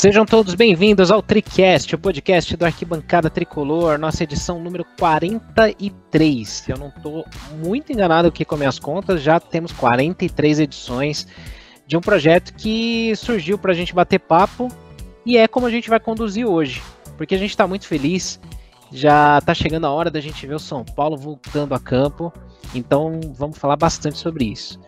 Sejam todos bem-vindos ao TriCast, o podcast do Arquibancada Tricolor, nossa edição número 43. Se eu não estou muito enganado aqui com minhas contas, já temos 43 edições de um projeto que surgiu para a gente bater papo e é como a gente vai conduzir hoje, porque a gente está muito feliz, já está chegando a hora da gente ver o São Paulo voltando a campo, então vamos falar bastante sobre isso.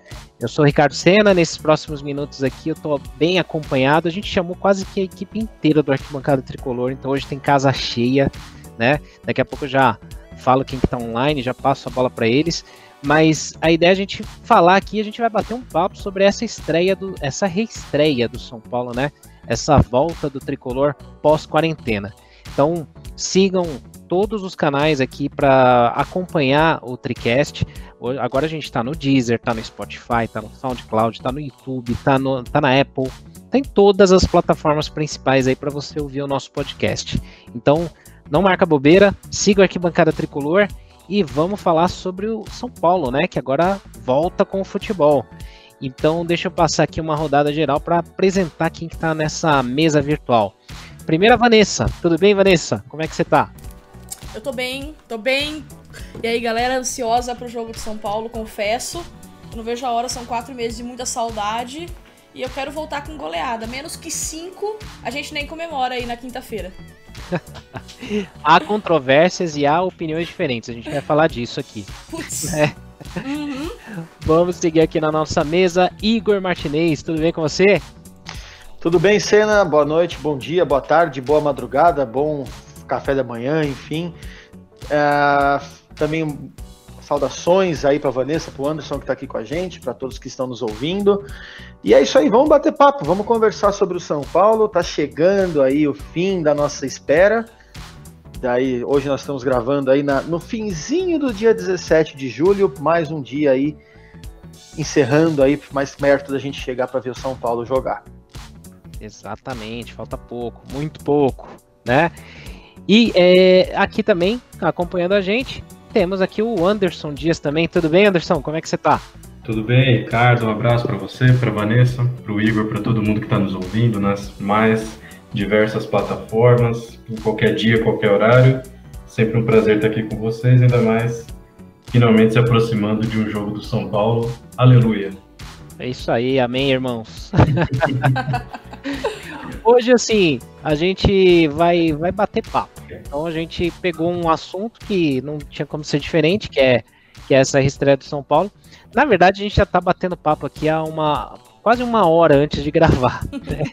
Eu sou o Ricardo Senna, nesses próximos minutos aqui eu estou bem acompanhado. A gente chamou quase que a equipe inteira do Arquibancada Tricolor, então hoje tem casa cheia, né? Daqui a pouco eu já falo quem está online, já passo a bola para eles. Mas a ideia é a gente falar aqui, a gente vai bater um papo sobre essa estreia, do, essa reestreia do São Paulo, né? Essa volta do Tricolor pós-quarentena. Então sigam todos os canais aqui para acompanhar o TriCast. Agora a gente está no Deezer, está no Spotify, está no SoundCloud, está no YouTube, está tá na Apple, tem todas as plataformas principais aí para você ouvir o nosso podcast. Então, não marca bobeira, siga o Arquibancada Tricolor e vamos falar sobre o São Paulo, né? Que agora volta com o futebol. Então, deixa eu passar aqui uma rodada geral para apresentar quem está nessa mesa virtual. Primeira, Vanessa. Tudo bem, Vanessa? Como é que você está? Eu tô bem, tô bem. E aí, galera, ansiosa pro jogo de São Paulo, confesso. Eu não vejo a hora, são quatro meses de muita saudade. E eu quero voltar com goleada. Menos que cinco, a gente nem comemora aí na quinta-feira. há controvérsias e há opiniões diferentes. A gente vai falar disso aqui. Putz. É. Uhum. Vamos seguir aqui na nossa mesa. Igor Martinez, tudo bem com você? Tudo bem, Senna? Boa noite, bom dia, boa tarde, boa madrugada, bom café da manhã, enfim. É, também saudações aí para Vanessa, para o Anderson que está aqui com a gente, para todos que estão nos ouvindo. E é isso aí, vamos bater papo, vamos conversar sobre o São Paulo. Tá chegando aí o fim da nossa espera. Daí hoje nós estamos gravando aí na, no finzinho do dia 17 de julho, mais um dia aí encerrando aí mais perto da gente chegar para ver o São Paulo jogar. Exatamente, falta pouco, muito pouco, né? E é, aqui também, acompanhando a gente, temos aqui o Anderson Dias também. Tudo bem, Anderson? Como é que você tá? Tudo bem, Ricardo. Um abraço para você, para Vanessa, para o Igor, para todo mundo que está nos ouvindo nas mais diversas plataformas, em qualquer dia, qualquer horário. Sempre um prazer estar aqui com vocês, ainda mais finalmente se aproximando de um jogo do São Paulo. Aleluia. É isso aí, amém, irmãos. Hoje, assim, a gente vai, vai bater papo. Então a gente pegou um assunto que não tinha como ser diferente, que é, que é essa estreia do São Paulo. Na verdade, a gente já tá batendo papo aqui há uma quase uma hora antes de gravar. Né?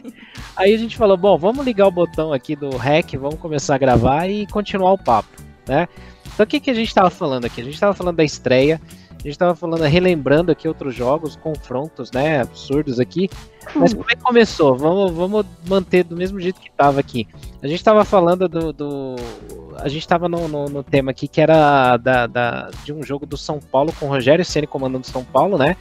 Aí a gente falou, bom, vamos ligar o botão aqui do REC, vamos começar a gravar e continuar o papo, né? Então o que, que a gente estava falando aqui? A gente estava falando da estreia, a gente estava falando, relembrando aqui outros jogos, confrontos, né, absurdos aqui. Mas como é que começou? Vamos, vamos manter do mesmo jeito que estava aqui. A gente estava falando do, do, A gente estava no, no, no, tema aqui que era da, da, de um jogo do São Paulo com o Rogério Ceni comandando São Paulo, né?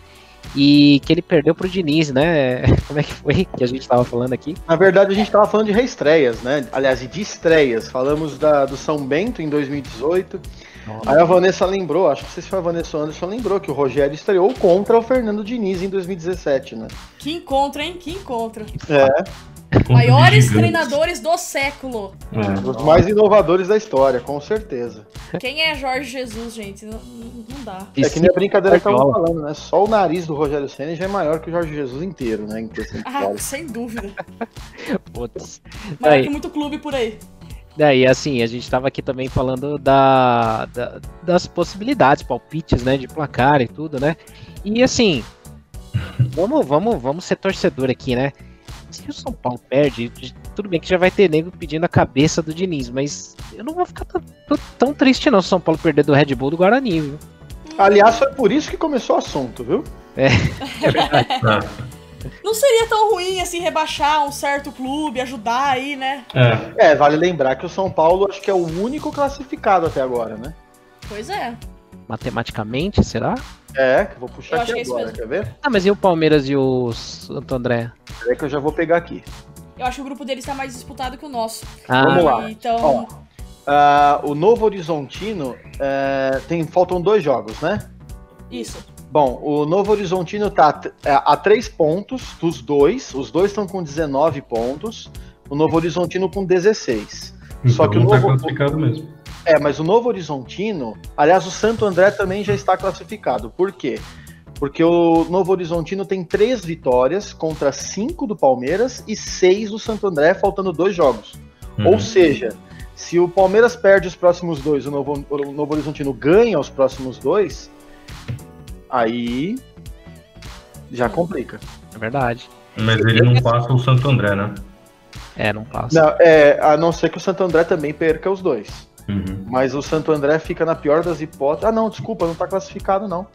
E que ele perdeu pro Diniz, né? Como é que foi que a gente estava falando aqui? Na verdade, a gente estava falando de reestreias, né? Aliás, de estreias. Falamos da, do São Bento em 2018 Aí a Vanessa lembrou, acho que não sei se foi a Vanessa Anderson, lembrou que o Rogério estreou contra o Fernando Diniz em 2017, né? Que encontro, hein? Que encontro. É. Maiores treinadores do século. É. Os mais inovadores da história, com certeza. Quem é Jorge Jesus, gente? Não, não dá. É que nem a brincadeira que estavam falando, né? Só o nariz do Rogério Senna já é maior que o Jorge Jesus inteiro, né? Ah, sem dúvida. Putz. Maior que muito clube por aí. Daí, assim, a gente estava aqui também falando da, da, das possibilidades, palpites, né, de placar e tudo, né? E assim, vamos, vamos, vamos ser torcedor aqui, né? Se o São Paulo perde, tudo bem que já vai ter nego pedindo a cabeça do Diniz, mas eu não vou ficar tão, tão triste não se o São Paulo perder do Red Bull do Guarani, viu? Aliás, foi por isso que começou o assunto, viu? É, é verdade. Não seria tão ruim assim rebaixar um certo clube, ajudar aí, né? É. é, vale lembrar que o São Paulo acho que é o único classificado até agora, né? Pois é. Matematicamente, será? É, que vou puxar eu aqui é agora, quer ver? Ah, mas e o Palmeiras e o Santo André? É que eu já vou pegar aqui. Eu acho que o grupo deles está mais disputado que o nosso. Ah. Vamos lá. Então. Ó, uh, o Novo Horizontino uh, tem, faltam dois jogos, né? Isso. Bom, o Novo Horizontino está é, a três pontos dos dois. Os dois estão com 19 pontos. o Novo Horizontino com 16. Então Só que o tá Novo- classificado mesmo. É, mas o Novo Horizontino, aliás, o Santo André também já está classificado. Por quê? Porque o Novo Horizontino tem três vitórias contra cinco do Palmeiras e seis do Santo André, faltando dois jogos. Uhum. Ou seja, se o Palmeiras perde os próximos dois, o Novo, o Novo Horizontino ganha os próximos dois, aí já complica. É verdade. Mas ele não passa o Santo André, né? É, não passa. Não, é, a não ser que o Santo André também perca os dois. Uhum. Mas o Santo André fica na pior das hipóteses. Ah, não, desculpa, não tá classificado, não.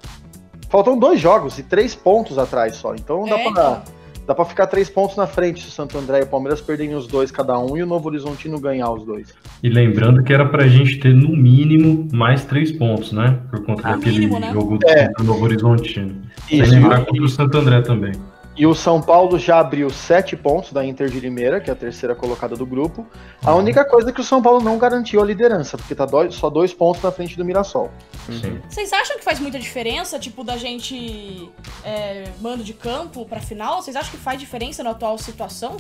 Faltam dois jogos e três pontos atrás só. Então dá, É, pra, então. Dá pra ficar três pontos na frente se o Santo André e o Palmeiras perderem os dois cada um e o Novo Horizontino ganhar os dois. E lembrando que era pra gente ter no mínimo mais três pontos, né? Por conta Ah, daquele mínimo, né? jogo do, É. do Novo Horizontino. Isso. Sem lembrar contra o Santo André também. E o São Paulo já abriu sete pontos da Inter de Limeira, que é a terceira colocada do grupo. A única coisa é que o São Paulo não garantiu a liderança, porque tá dois- só dois pontos na frente do Mirassol. Sim. Vocês acham que faz muita diferença, tipo, da gente é, mando de campo pra final? Vocês acham que faz diferença na atual situação?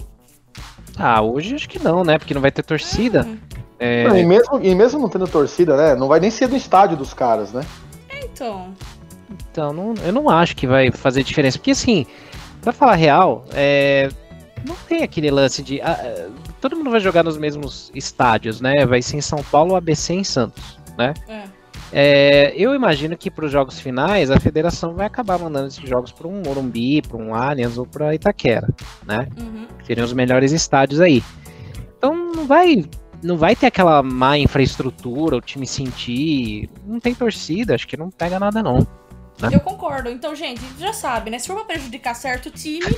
Ah, hoje acho que não, né? Porque não vai ter torcida. Hum, É, Não, e, mesmo, e mesmo não tendo torcida, né? Não vai nem ser do estádio dos caras, né? Então. Então, não- eu não acho que vai fazer diferença. Porque, assim, pra falar real, é, não tem aquele lance de. ah, ah, todo mundo vai jogar nos mesmos estádios, né? Vai ser em São Paulo, ABC em Santos, né? É. É, eu imagino que para os jogos finais a federação vai acabar mandando esses jogos para um Morumbi, para um Allianz ou para Itaquera, né? Uhum. Seriam os melhores estádios aí. Então não vai, não vai ter aquela má infraestrutura, o time sentir, não tem torcida, acho que não pega nada não. Né? Eu concordo. Então, gente, já sabe, né? Se for pra prejudicar certo time,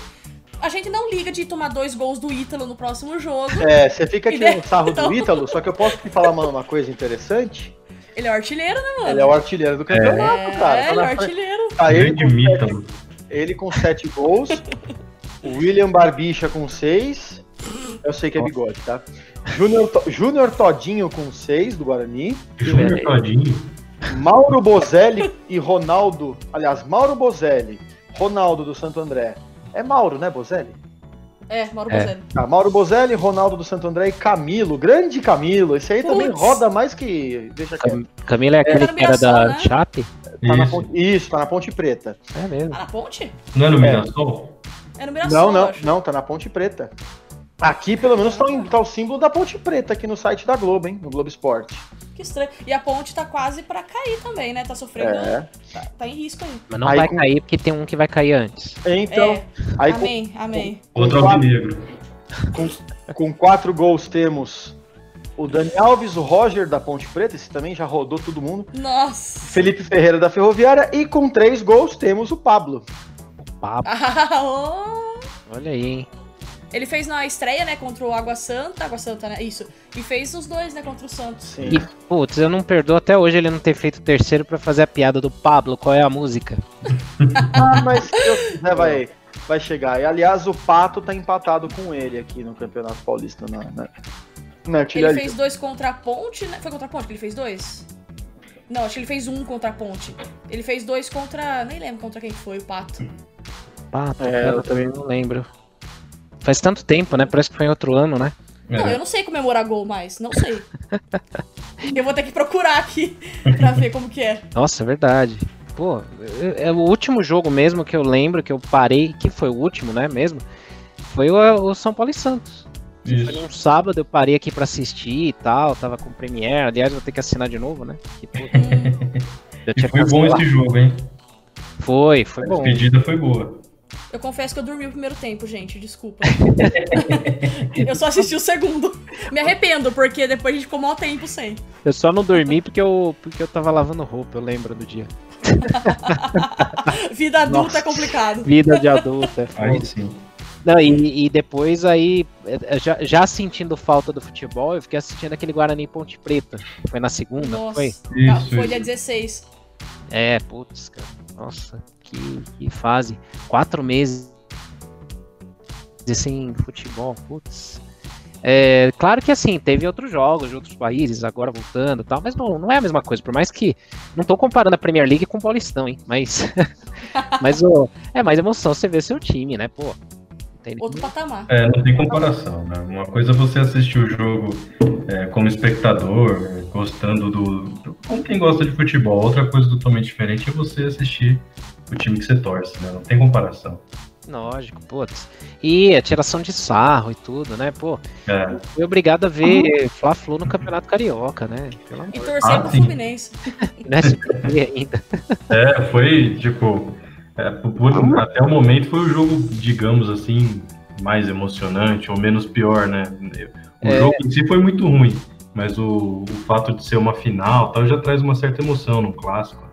a gente não liga de tomar dois gols do Ítalo no próximo jogo. É, você fica aqui Né? no sarro Então- do Ítalo, só que eu posso te falar uma, uma coisa interessante. Ele é o artilheiro, né, mano? Ele é o artilheiro do campeonato, É, cara. Tá ele é o artilheiro. tá ele, com sete, ele com sete gols, o William Barbicha com seis. Eu sei que é bigode, tá? Júnior To- Júnior Todinho com seis do Guarani. Júnior Todinho. Mauro Bozelli e Ronaldo. Aliás, Mauro Bozelli, Ronaldo do Santo André. É Mauro, né, Bozelli? É, Mauro É. Bozelli. Ah, Mauro Bozelli, Ronaldo do Santo André e Camilo, grande Camilo. Esse aí também Putz. roda mais que. Deixa. Cam- Camila é aquele Tá no que era da né? Chape? Tá na Isso. ponte, isso, tá na Ponte Preta. É mesmo. Tá na ponte? Não é no. Mirassol? É no Mirassol, Não, não, não, tá na Ponte Preta. Aqui, pelo menos, tá, o- tá o símbolo da Ponte Preta aqui no site da Globo, hein? No Globo Esporte. Que estranho. E a ponte tá quase pra cair também, né? Tá sofrendo. É. Tá, tá em risco aí. Mas não Aí vai com- cair porque tem um que vai cair antes. Então, é. aí com, Amém, amém. Outro quatro- alvinegro. com, com quatro gols temos o Dani Alves, o Roger da Ponte Preta, esse também já rodou todo mundo. Nossa. Felipe Ferreira da Ferroviária. E com três gols temos o Pablo. Papo, Ah, oh. olha aí, hein? Ele fez na estreia, né, contra o Água Santa. Água Santa, né? Isso. E fez os dois, né, contra o Santos. Sim. E, putz, eu não perdoo até hoje ele não ter feito o terceiro pra fazer a piada do Pablo. Qual é a música? Ah, mas se Deus quiser, vai, vai chegar. E aliás, o Pato tá empatado com ele aqui no Campeonato Paulista na, na, na Ele fez dois contra a ponte, né? Foi contra a ponte que ele fez dois? Não, acho que ele fez um contra a ponte. Ele fez dois contra. Nem lembro contra quem foi, o Pato. Pato, É, cara, eu eu também não lembro. Faz tanto tempo, né? Parece que foi em outro ano, né? Não, É. eu não sei comemorar gol mais. Não sei. eu vou ter que procurar aqui pra ver como que é. Nossa, é verdade. Pô, é é o último jogo mesmo que eu lembro que eu parei, que foi o último, né, mesmo? Foi o, o São Paulo e Santos. Foi Isso. num sábado, eu parei aqui pra assistir e tal, tava com Premiere. Aliás, vou ter que assinar de novo, né? Que, tinha foi bom cancelado. esse jogo, hein? Foi, foi A bom. despedida foi boa. Eu confesso que eu dormi o primeiro tempo, gente. Desculpa. eu só assisti o segundo. Me arrependo, porque depois a gente ficou mó tempo sem. Eu só não dormi porque eu, porque eu tava lavando roupa, eu lembro do dia. Vida adulta Nossa. é complicado. Vida de adulto, é foda. Aí sim. Não, e, e depois aí, é, já, já sentindo falta do futebol, eu fiquei assistindo aquele Guarani Ponte Preta. Foi na segunda, Nossa. foi? Ah, Isso, foi isso. dia 16. É, putz, cara. Nossa, que, que fase. Quatro meses sem futebol, putz. É, claro que assim, teve outros jogos de outros países, agora voltando e tal, mas não, não é a mesma coisa, por mais que. Não tô comparando a Premier League com o Paulistão, hein? Mas. mas o, é mais emoção você ver seu time, né, pô? Tem Outro patamar. É, não tem comparação, né? Uma coisa é você assistir o jogo é, como espectador, gostando do, do. Como quem gosta de futebol. Outra coisa totalmente diferente é você assistir o time que você torce, né? Não tem comparação. Lógico, putz. E a tiração de sarro e tudo, né? Pô, É. fui obrigado a ver Fla-Flu no Campeonato Carioca, né? Pelo amor E torcer Ah, pro sim. Fluminense. No SBT ainda. É, foi, tipo, é, por- até o momento foi o jogo, digamos assim, mais emocionante ou menos pior, né? O É. jogo em si foi muito ruim, mas o, o fato de ser uma final tal já traz uma certa emoção no clássico.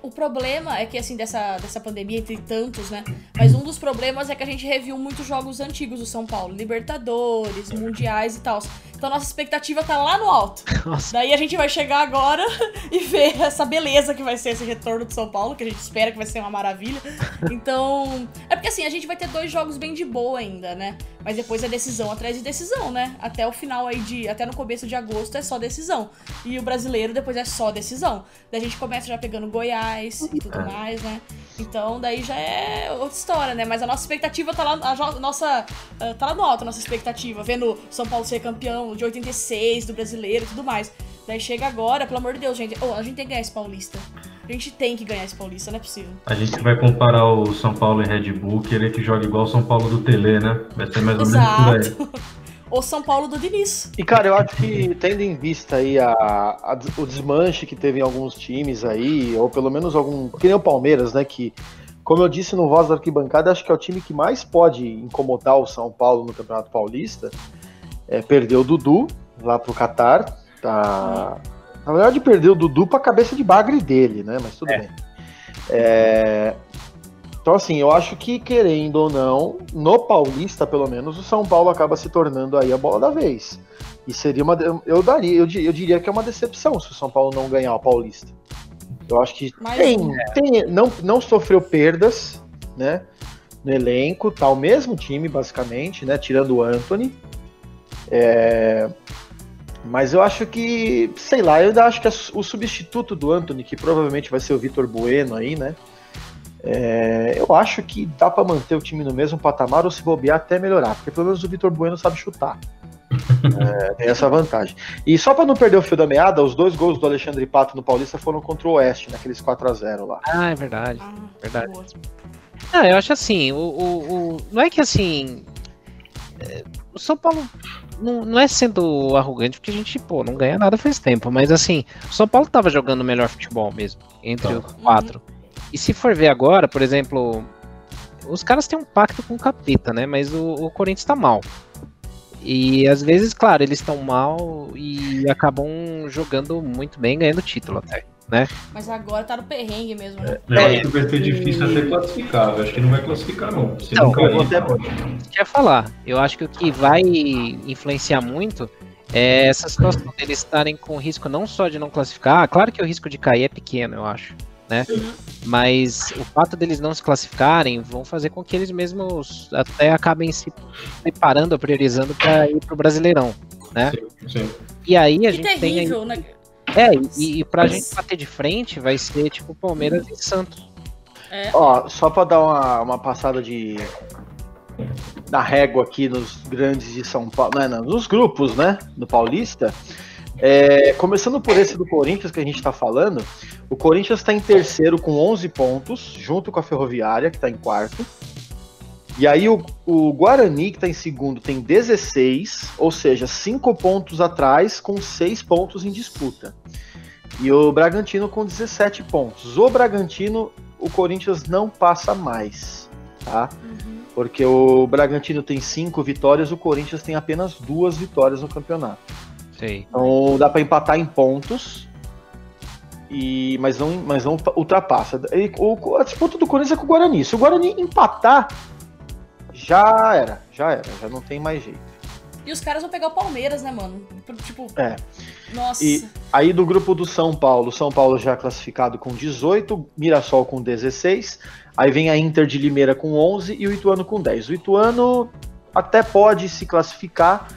O problema é que, assim, dessa, dessa pandemia, entre tantos, né? Mas um dos problemas é que a gente reviu muitos jogos antigos do São Paulo. Libertadores, Mundiais e tal. Então nossa expectativa tá lá no alto. Nossa, Daí a gente vai chegar agora e ver essa beleza que vai ser esse retorno de São Paulo, que a gente espera que vai ser uma maravilha. Então. É porque assim, a gente vai ter dois jogos bem de boa ainda, né? Mas depois é decisão atrás de decisão, né? Até o final aí de. Até no começo de agosto é só decisão. E o brasileiro depois é só decisão. Daí a gente começa já pegando Goiás e tudo É. mais, né? Então daí já é outra história, né? Mas a nossa expectativa tá lá. A nossa. ah, tá lá no alto a nossa expectativa. Vendo São Paulo ser campeão de 86 do brasileiro e tudo mais. Daí chega agora, pelo amor de Deus, gente. Oh, a gente tem que ganhar esse Paulista. A gente tem que ganhar esse Paulista, não é possível. A gente vai comparar o São Paulo e Red Bull, querer que jogue igual o São Paulo do Tele, né? Vai ser mais ou menos por aí. Ou São Paulo do Diniz. E cara, eu acho que tendo em vista aí a, a- o desmanche que teve em alguns times aí, ou pelo menos algum. Que nem o Palmeiras, né? Que, como eu disse no Voz da Arquibancada, acho que é o time que mais pode incomodar o São Paulo no Campeonato Paulista. É, perdeu o Dudu lá pro Catar. Tá. Na verdade, perdeu o Dudu pra cabeça de bagre dele, né? Mas tudo É. bem. É, Então, assim, eu acho que, querendo ou não, no Paulista, pelo menos, o São Paulo acaba se tornando aí a bola da vez. E seria uma. Eu daria, eu, eu diria que é uma decepção se o São Paulo não ganhar o Paulista. Eu acho que Mais tem, um. tem- não, não sofreu perdas, né? No elenco, tá o mesmo time, basicamente, né? Tirando o Anthony. É, Mas eu acho que, sei lá, eu ainda acho que o substituto do Anthony, que provavelmente vai ser o Vitor Bueno aí, né? É, eu acho que dá pra manter o time no mesmo patamar ou se bobear até melhorar, porque pelo menos o Vitor Bueno sabe chutar. É, tem essa vantagem. E só pra não perder o fio da meada, os dois gols do Alexandre Pato no Paulista foram contra o Oeste, naqueles 4 a 0 lá. ah, é verdade. Ah, Verdade. Ah, eu acho assim, o, o, o- não é que assim. é, o São Paulo não, não é sendo arrogante, porque a gente, pô, não ganha nada faz tempo, mas assim, o São Paulo tava jogando o melhor futebol mesmo, entre Tá. os quatro. E se for ver agora, por exemplo, os caras têm um pacto com o capeta, né? Mas o, o Corinthians tá mal. E às vezes, claro, eles estão mal e acabam jogando muito bem, ganhando título até. Mas agora tá no perrengue mesmo, né? Eu acho que vai ser difícil até classificar. Eu acho que não vai classificar, não. Se Então, não cair, eu até- tá quer falar. Eu acho que o que vai influenciar muito é essa situação deles estarem com risco não só de não classificar, claro que o risco de cair é pequeno, eu acho, né? Mas o fato deles não se classificarem vão fazer com que eles mesmos até acabem se preparando, priorizando para ir pro Brasileirão, né? Sim, sim. E aí a Que gente tem aí, terrível, né? É, e, e pra gente bater de frente vai ser tipo Palmeiras e Santos. Ó, só pra dar uma, uma passada de. da régua aqui nos grandes de São Paulo, né, não, nos grupos, né, do Paulista. É, começando por esse do Corinthians que a gente tá falando, o Corinthians tá em terceiro com 11 pontos, junto com a Ferroviária, que tá em quarto. E aí o, o Guarani, que tá em segundo, tem 16, ou seja, 5 pontos atrás, com 6 pontos em disputa. E o Bragantino com 17 pontos. O Bragantino o Corinthians não passa mais, tá? Uhum. Porque o Bragantino tem cinco vitórias, o Corinthians tem apenas duas vitórias no campeonato. Sei. Então dá para empatar em pontos, e mas não, mas não ultrapassa. E o, a disputa do Corinthians é com o Guarani. Se o Guarani empatar, já era, já era, já não tem mais jeito. E os caras vão pegar o Palmeiras, né, mano? Tipo, É. nossa. E aí do grupo do São Paulo, São Paulo já classificado com 18, Mirassol com 16, aí vem a Inter de Limeira com 11 e o Ituano com 10. O Ituano até pode se classificar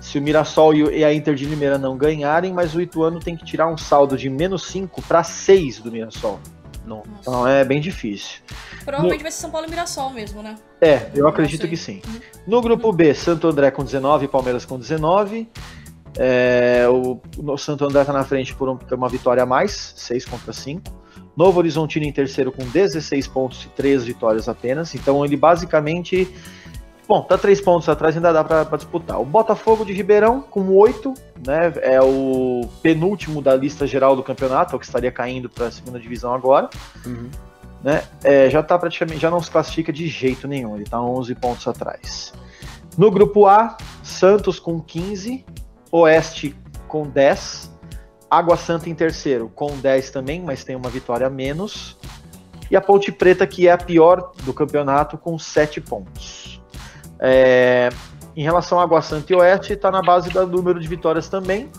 se o Mirassol e e a Inter de Limeira não ganharem, mas o Ituano tem que tirar um saldo de menos 5 para 6 do Mirassol. Não. Então é bem difícil. Provavelmente vai ser São Paulo e Mirassol mesmo, né? É, eu acredito que sim. No grupo B, Santo André com 19, Palmeiras com 19. É, o, o Santo André está na frente por, um- por uma vitória a mais, 6 contra 5. Novo Horizontino em terceiro com 16 pontos e 3 vitórias apenas. Então ele basicamente. Bom, tá 3 pontos atrás, ainda dá para disputar. O Botafogo de Ribeirão com 8, né? É o penúltimo da lista geral do campeonato, o que estaria caindo para a segunda divisão agora né, é, já tá praticamente, já não se classifica de jeito nenhum, ele tá 11 pontos atrás. No grupo A, Santos com 15, Oeste com 10, Água Santa em terceiro com 10 também, mas tem uma vitória a menos, e a Ponte Preta, que é a pior do campeonato, com 7 pontos. É, em relação a Água Santa e Oeste, está na base do número de vitórias também,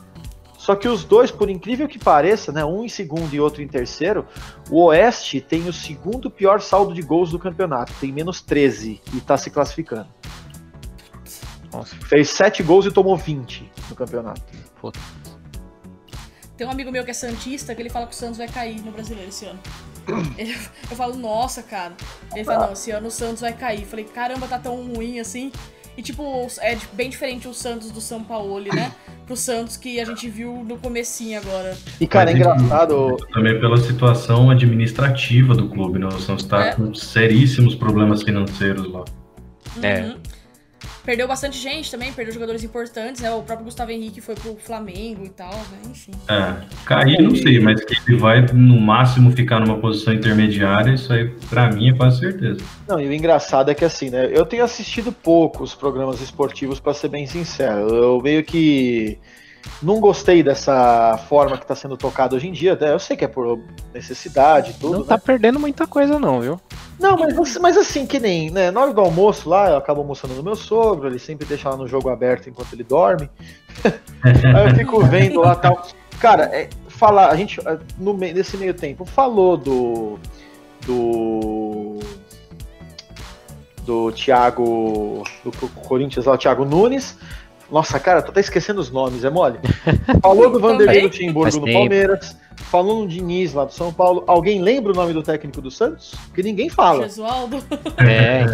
só que os dois, por incrível que pareça, né, um em segundo e outro em terceiro, o Oeste tem o segundo pior saldo de gols do campeonato, tem menos 13 e está se classificando. Nossa, Fez 7 gols e tomou 20 no campeonato. puta. Tem um amigo meu que é Santista que ele fala que o Santos vai cair no brasileiro esse ano. Ele- eu falo, nossa, cara. Ele fala, não, esse ano o Santos vai cair. Eu falei, caramba, tá tão ruim assim. E, tipo, é bem diferente o Santos do São Paulo, né? Pro Santos que a gente viu no comecinho agora. E, cara, é engraçado. Também pela situação administrativa do clube, né? O Santos está É. com seríssimos problemas financeiros lá. É. Uhum. Perdeu bastante gente também, perdeu jogadores importantes, né? O próprio Gustavo Henrique foi pro Flamengo e tal, né? Enfim. É, cair não sei, mas que ele vai no máximo ficar numa posição intermediária, isso aí pra mim é quase certeza. Não, e o engraçado é que assim, né? Eu tenho assistido poucos programas esportivos, para ser bem sincero. Eu meio que não gostei dessa forma que está sendo tocado hoje em dia. né? Eu sei que é por necessidade e tudo. Não né? tá perdendo muita coisa, não, viu? Não, mas, mas assim, que nem, né? Na hora do almoço lá, eu acabo almoçando no meu sogro, ele sempre deixa lá no jogo aberto enquanto ele dorme. Aí eu fico vendo lá tal. Cara, é, falar, a gente, é, no, nesse meio tempo, falou do. Do. Do Thiago. Do Corinthians lá, o Thiago Nunes. Nossa, cara, tô até esquecendo os nomes, é mole? Falou do Vanderlei. Luxemburgo Faz no. Palmeiras. Falou no Diniz lá do São Paulo. Alguém lembra o nome do técnico do Santos? Porque ninguém fala. Jesualdo. É,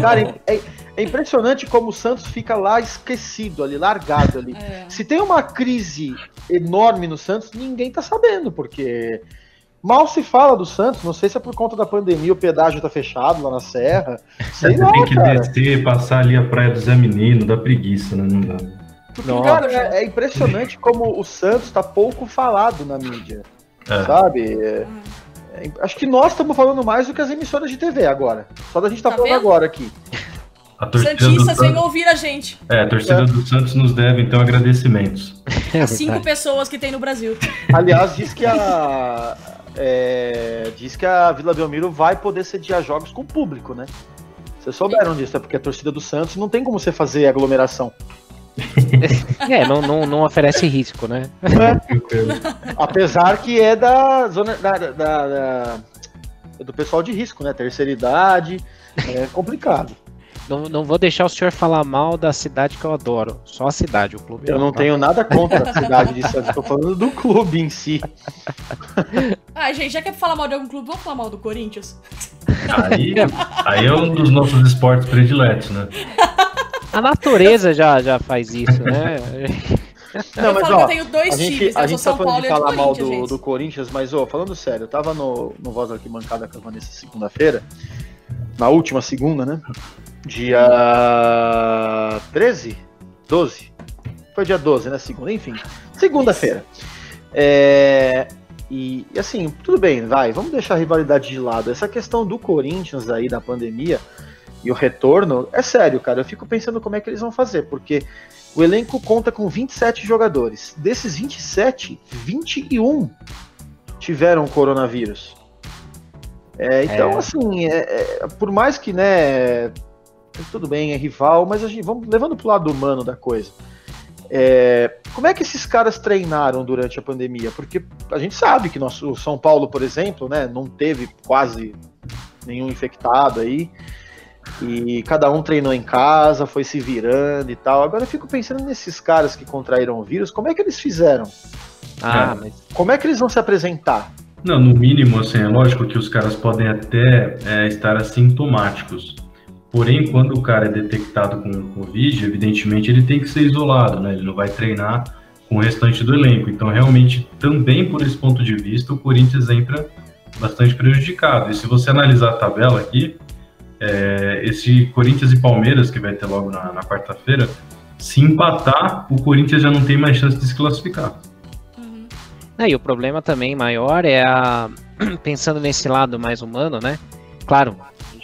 Cara, é, é impressionante como o Santos fica lá esquecido ali, largado ali. É. Se tem uma crise enorme no Santos, ninguém tá sabendo, porque mal se fala do Santos. Não sei se é por conta da pandemia, o pedágio tá fechado lá na Serra. Sei lá, Tem que cara. descer, passar ali a praia do Zé Menino, dá preguiça, né? Não dá. Porque, Nossa. cara, é, é impressionante como o Santos tá pouco falado na mídia, É. sabe? É- é- acho que nós estamos falando mais do que as emissoras de TV agora. Só da gente tá, Tá falando vendo? agora aqui. A torcida do Santistas, venham Santos, ouvir a gente. é, a torcida do Santos nos deve então agradecimentos. é As cinco verdade. pessoas que tem no Brasil. Aliás, diz que a. é, diz que a Vila Belmiro vai poder sediar jogos com público, né? Vocês souberam disso, é porque a torcida do Santos não tem como você fazer aglomeração. É, não, não, não oferece risco, né? Apesar que é da zona. Da, da- da- é do pessoal de risco, né? Terceira idade. É complicado. Não, não vou deixar o senhor falar mal da cidade que eu adoro. Só a cidade, o clube. Eu não tá? tenho nada contra a cidade de Santos, tô falando do clube em si. Ah, gente, já que é pra falar mal de algum clube, vamos falar mal do Corinthians? Aí, aí é um dos nossos esportes prediletos, né? A natureza já, já faz isso, né? Não, eu mas falo ó, que eu tenho dois A gente, times, a gente tá São falando Paulo de falar mal do, gente. do Corinthians, mas, ô, falando sério, eu tava no, no Voz Arquibancada com a Vanessa segunda-feira, na última segunda, né? Dia 13? 12? Foi dia 12, né? Segunda, enfim. Segunda-feira. É, e, e assim, tudo bem, vai, vamos deixar a rivalidade de lado. Essa questão do Corinthians aí, da pandemia e o retorno, é sério, cara. Eu fico pensando como é que eles vão fazer, porque o elenco conta com 27 jogadores. Desses 27, 21 tiveram coronavírus. É, então, É. assim, é- é, por mais que, né, tudo bem, é rival, mas a gente vamos levando pro lado humano da coisa. É, como é que esses caras treinaram durante a pandemia? Porque a gente sabe que nosso, o São Paulo, por exemplo, né, não teve quase nenhum infectado aí. E cada um treinou em casa, foi se virando e tal. Agora eu fico pensando nesses caras que contraíram o vírus, como é que eles fizeram? Ah, mas Como é que eles vão se apresentar? Não, no mínimo, assim, é lógico que os caras podem até é, estar assintomáticos. Porém, quando o cara é detectado com Covid, evidentemente ele tem que ser isolado, né? Ele não vai treinar com o restante do elenco. Então, realmente, também por esse ponto de vista, o Corinthians entra bastante prejudicado. E se você analisar a tabela aqui, é, esse Corinthians e Palmeiras, que vai ter logo na, na quarta-feira, se empatar, o Corinthians já não tem mais chance de se classificar. Uhum. É, e o problema também maior é a. Pensando nesse lado mais humano, né? Claro,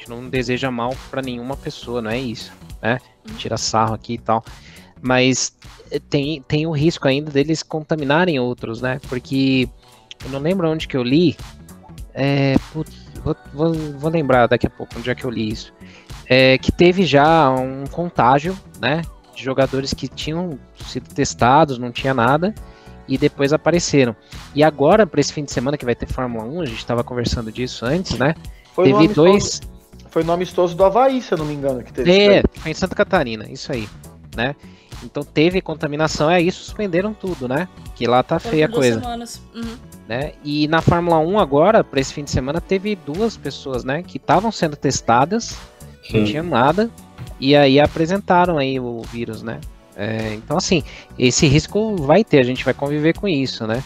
gente não deseja mal para nenhuma pessoa, não é isso, né? Tira sarro aqui e tal. Mas tem, tem o risco ainda deles contaminarem outros, né? Porque eu não lembro onde que eu li. É, putz, vou, vou, vou, lembrar daqui a pouco onde é que eu li isso. É, que teve já um contágio, né? de jogadores que tinham sido testados, não tinha nada, e depois apareceram. E agora, para esse fim de semana que vai ter Fórmula 1, a gente estava conversando disso antes, né? Foi teve dois. Foi no amistoso do Havaí, se eu não me engano, que teve. É, foi em Santa Catarina, isso aí, né? Então teve contaminação, é isso, suspenderam tudo, né? Que lá tá feia a coisa. Uhum. Né? E na Fórmula 1 agora, para esse fim de semana, teve duas pessoas, né? Que estavam sendo testadas, Sim. não tinha nada, e aí apresentaram aí o vírus, né? É, então, assim, esse risco vai ter, a gente vai conviver com isso, né?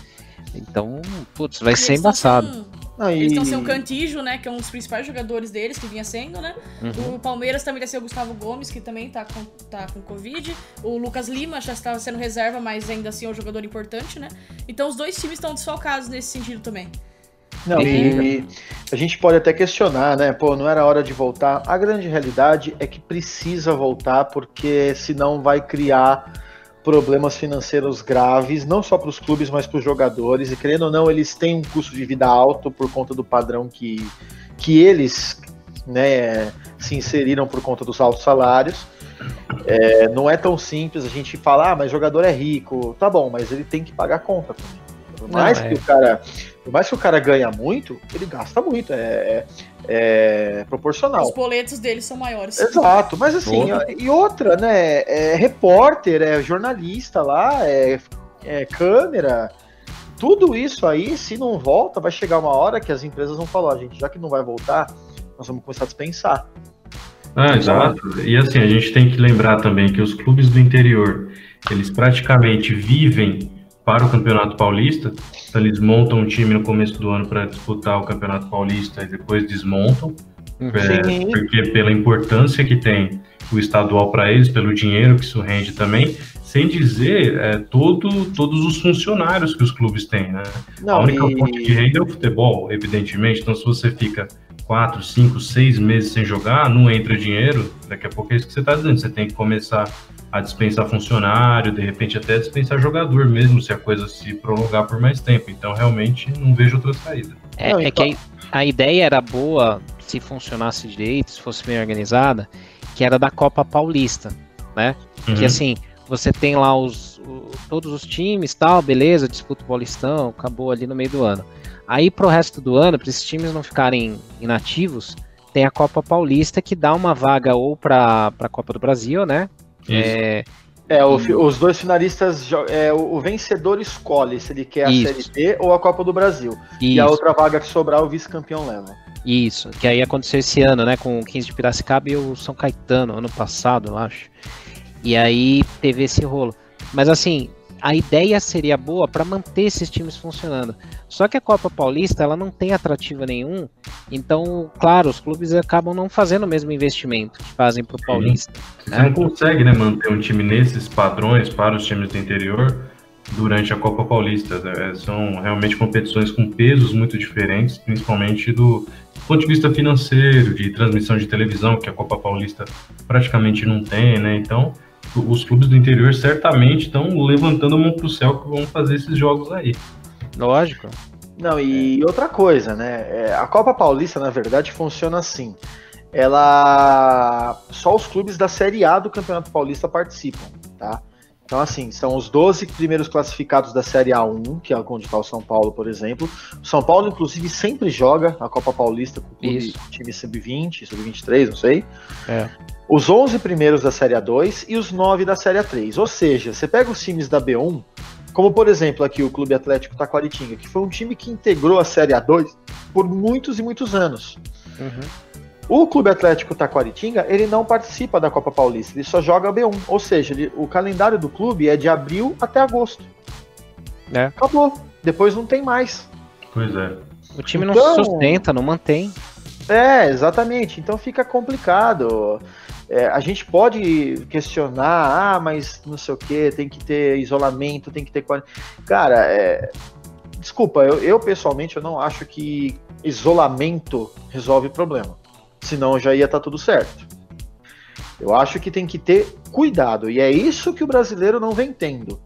Então, putz, vai ser embaçado. Aí... Eles estão sem o Cantijo, né? Que é um dos principais jogadores deles, que vinha sendo, né? Uhum. O Palmeiras também vai ser o Gustavo Gomes, que também tá com, tá com Covid. O Lucas Lima já estava sendo reserva, mas ainda assim é um jogador importante, né? Então os dois times estão desfalcados nesse sentido também. Não, e a gente pode até questionar, né? Pô, não era hora de voltar. A grande realidade é que precisa voltar, porque senão vai criar problemas financeiros graves, não só para os clubes, mas para os jogadores. E querendo ou não, eles têm um custo de vida alto por conta do padrão que, que eles né, se inseriram por conta dos altos salários. É, não é tão simples a gente falar, ah, mas jogador é rico. Tá bom, mas ele tem que pagar a conta também. Por mais não, é. que o cara por mais que o cara ganha muito, ele gasta muito. É, é, é proporcional. Os boletos dele são maiores. Exato, mas assim, e outra, né? É repórter, é jornalista lá, é, é câmera. Tudo isso aí, se não volta, vai chegar uma hora que as empresas vão falar, gente, já que não vai voltar, nós vamos começar a dispensar. Ah, exato. E assim, a gente tem que lembrar também que os clubes do interior, eles praticamente vivem para o Campeonato Paulista. Então, eles montam um time no começo do ano para disputar o Campeonato Paulista e depois desmontam. É, porque pela importância que tem o estadual para eles, pelo dinheiro que isso rende também, sem dizer é, todo, todos os funcionários que os clubes têm, né? Não, a única e... fonte de renda é o futebol, evidentemente. Então, se você fica quatro, cinco, seis meses sem jogar, não entra dinheiro, daqui a pouco é isso que você está dizendo. Você tem que começar a dispensar funcionário, de repente até dispensar jogador mesmo, se a coisa se prolongar por mais tempo. Então, realmente, não vejo outra saída. É, é que a, a, ideia era boa se funcionasse direito, se fosse bem organizada, que era da Copa Paulista, né? Uhum. Que assim, você tem lá os, o, todos os times, tal, beleza, disputa o Paulistão, acabou ali no meio do ano. Aí pro resto do ano, para esses times não ficarem inativos, tem a Copa Paulista que dá uma vaga ou para a Copa do Brasil, né? É, é o, os dois finalistas, é, o, o, vencedor escolhe se ele quer a Isso. Série B ou a Copa do Brasil. Isso. E a outra vaga que sobrar, o vice-campeão leva. Isso, que aí aconteceu esse ano, né, com o 15 de Piracicaba e o São Caetano, ano passado, eu acho. E aí teve esse rolo. Mas assim, a ideia seria boa para manter esses times funcionando. Só que a Copa Paulista ela não tem atrativo nenhum, então, claro, os clubes acabam não fazendo o mesmo investimento que fazem para o Paulista. Você né? não consegue né, manter um time nesses padrões para os times do interior durante a Copa Paulista. Né? São realmente competições com pesos muito diferentes, principalmente do ponto de vista financeiro, de transmissão de televisão, que a Copa Paulista praticamente não tem, né? Então, os clubes do interior certamente estão levantando a mão para o céu que vão fazer esses jogos aí. Lógico. Não, e outra coisa, né? É, a Copa Paulista, na verdade, funciona assim. Ela. Só os clubes da Série A do Campeonato Paulista participam, tá? Então, assim, são os 12 primeiros classificados da Série A1, que é onde está o São Paulo, por exemplo. O São Paulo, inclusive, sempre joga a Copa Paulista com o clube, time sub-20, sub-23, não sei. É os 11 primeiros da Série A2 e os 9 da Série A3. Ou seja, você pega os times da B1, Como, por exemplo, aqui o Clube Atlético Taquaritinga, que foi um time que integrou a Série A2 por muitos e muitos anos. Uhum. O Clube Atlético Taquaritinga, ele não participa da Copa Paulista, ele só joga B1. Ou seja, ele- o calendário do clube é de abril até agosto. É. Acabou. Depois não tem mais. Pois é. O time não Então- se sustenta, não mantém. É, exatamente. Então fica complicado. É, a gente pode questionar, ah, mas não sei o que, tem que ter isolamento, tem que ter. Cara, é, desculpa, eu, eu pessoalmente eu não acho que isolamento resolve o problema. Senão já ia estar tudo certo. Eu acho que tem que ter cuidado. E é isso que o brasileiro não vem tendo.